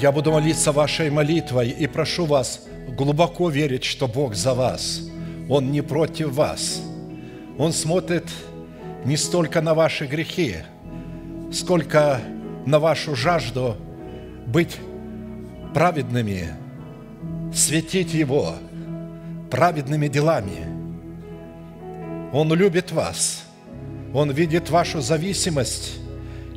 Я буду молиться вашей молитвой и прошу вас глубоко верить, что Бог за вас. Он не против вас. Он смотрит не столько на ваши грехи, сколько на вашу жажду быть праведными, светить Его праведными делами. Он любит вас, Он видит вашу зависимость,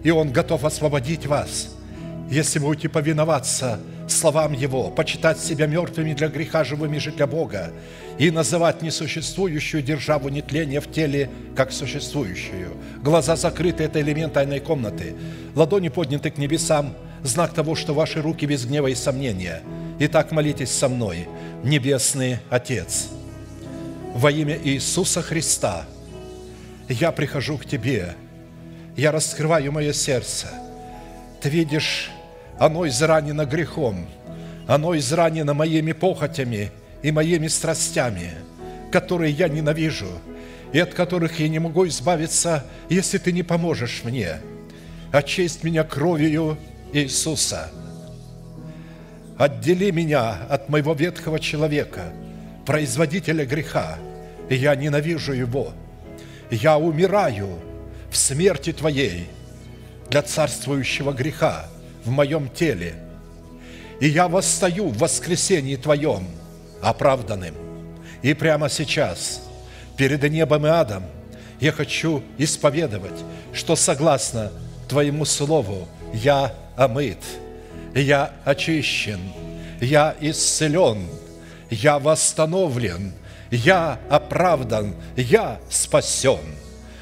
и Он готов освободить вас – если будете повиноваться словам Его, почитать себя мертвыми для греха, живыми же для Бога, и называть несуществующую державу нетления в теле как существующую. Глаза закрыты – это элемент тайной комнаты. Ладони подняты к небесам – знак того, что ваши руки без гнева и сомнения. Итак, молитесь со мной, Небесный Отец, во имя Иисуса Христа я прихожу к Тебе, я раскрываю мое сердце. Ты видишь оно изранено грехом, оно изранено моими похотями и моими страстями, которые я ненавижу и от которых я не могу избавиться, если Ты не поможешь мне. Очисть меня кровью Иисуса. Отдели меня от моего ветхого человека, производителя греха, я ненавижу его. Я умираю в смерти Твоей для царствующего греха в моем теле. И я восстаю в воскресении Твоем – оправданным. И прямо сейчас, перед небом и адом, я хочу исповедовать, что согласно Твоему Слову я омыт, я очищен, я исцелен, я восстановлен, я оправдан, я спасен.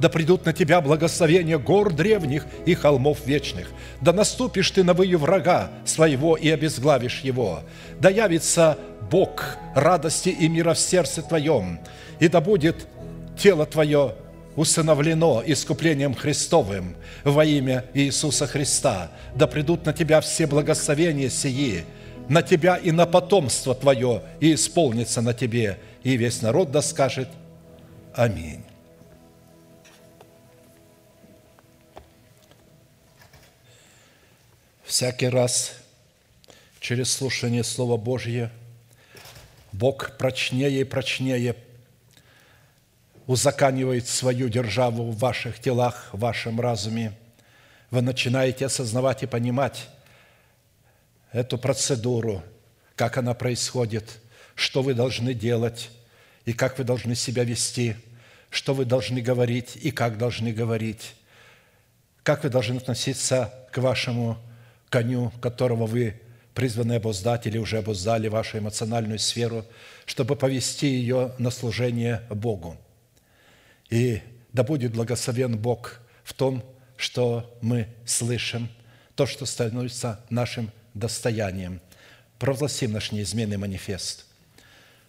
Да придут на тебя благословения гор древних и холмов вечных. Да наступишь ты на выю врага своего и обезглавишь его. Да явится Бог радости и мира в сердце твоем, и да будет тело твое усыновлено искуплением Христовым во имя Иисуса Христа. Да придут на тебя все благословения сии, на тебя и на потомство твое, и исполнится на тебе. И весь народ да скажет Аминь. Всякий раз через слушание Слова Божье Бог прочнее и прочнее узаканивает свою державу в ваших телах, в вашем разуме, вы начинаете осознавать и понимать эту процедуру, как она происходит, что вы должны делать и как вы должны себя вести, что вы должны говорить и как должны говорить, как вы должны относиться к вашему коню, которого вы призваны обуздать или уже обуздали вашу эмоциональную сферу, чтобы повести ее на служение Богу – и да будет благословен Бог в том, что мы слышим, то, что становится нашим достоянием. Провозгласим наш неизменный манифест.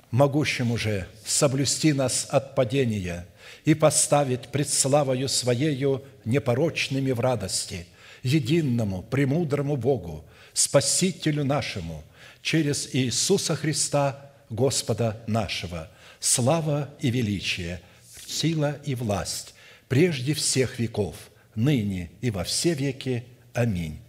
Могущим уже соблюсти нас от падения и поставить пред славою Своею непорочными в радости, единому, премудрому Богу, Спасителю нашему, через Иисуса Христа, Господа нашего, слава и величие – сила и власть прежде всех веков, ныне и во все веки. Аминь.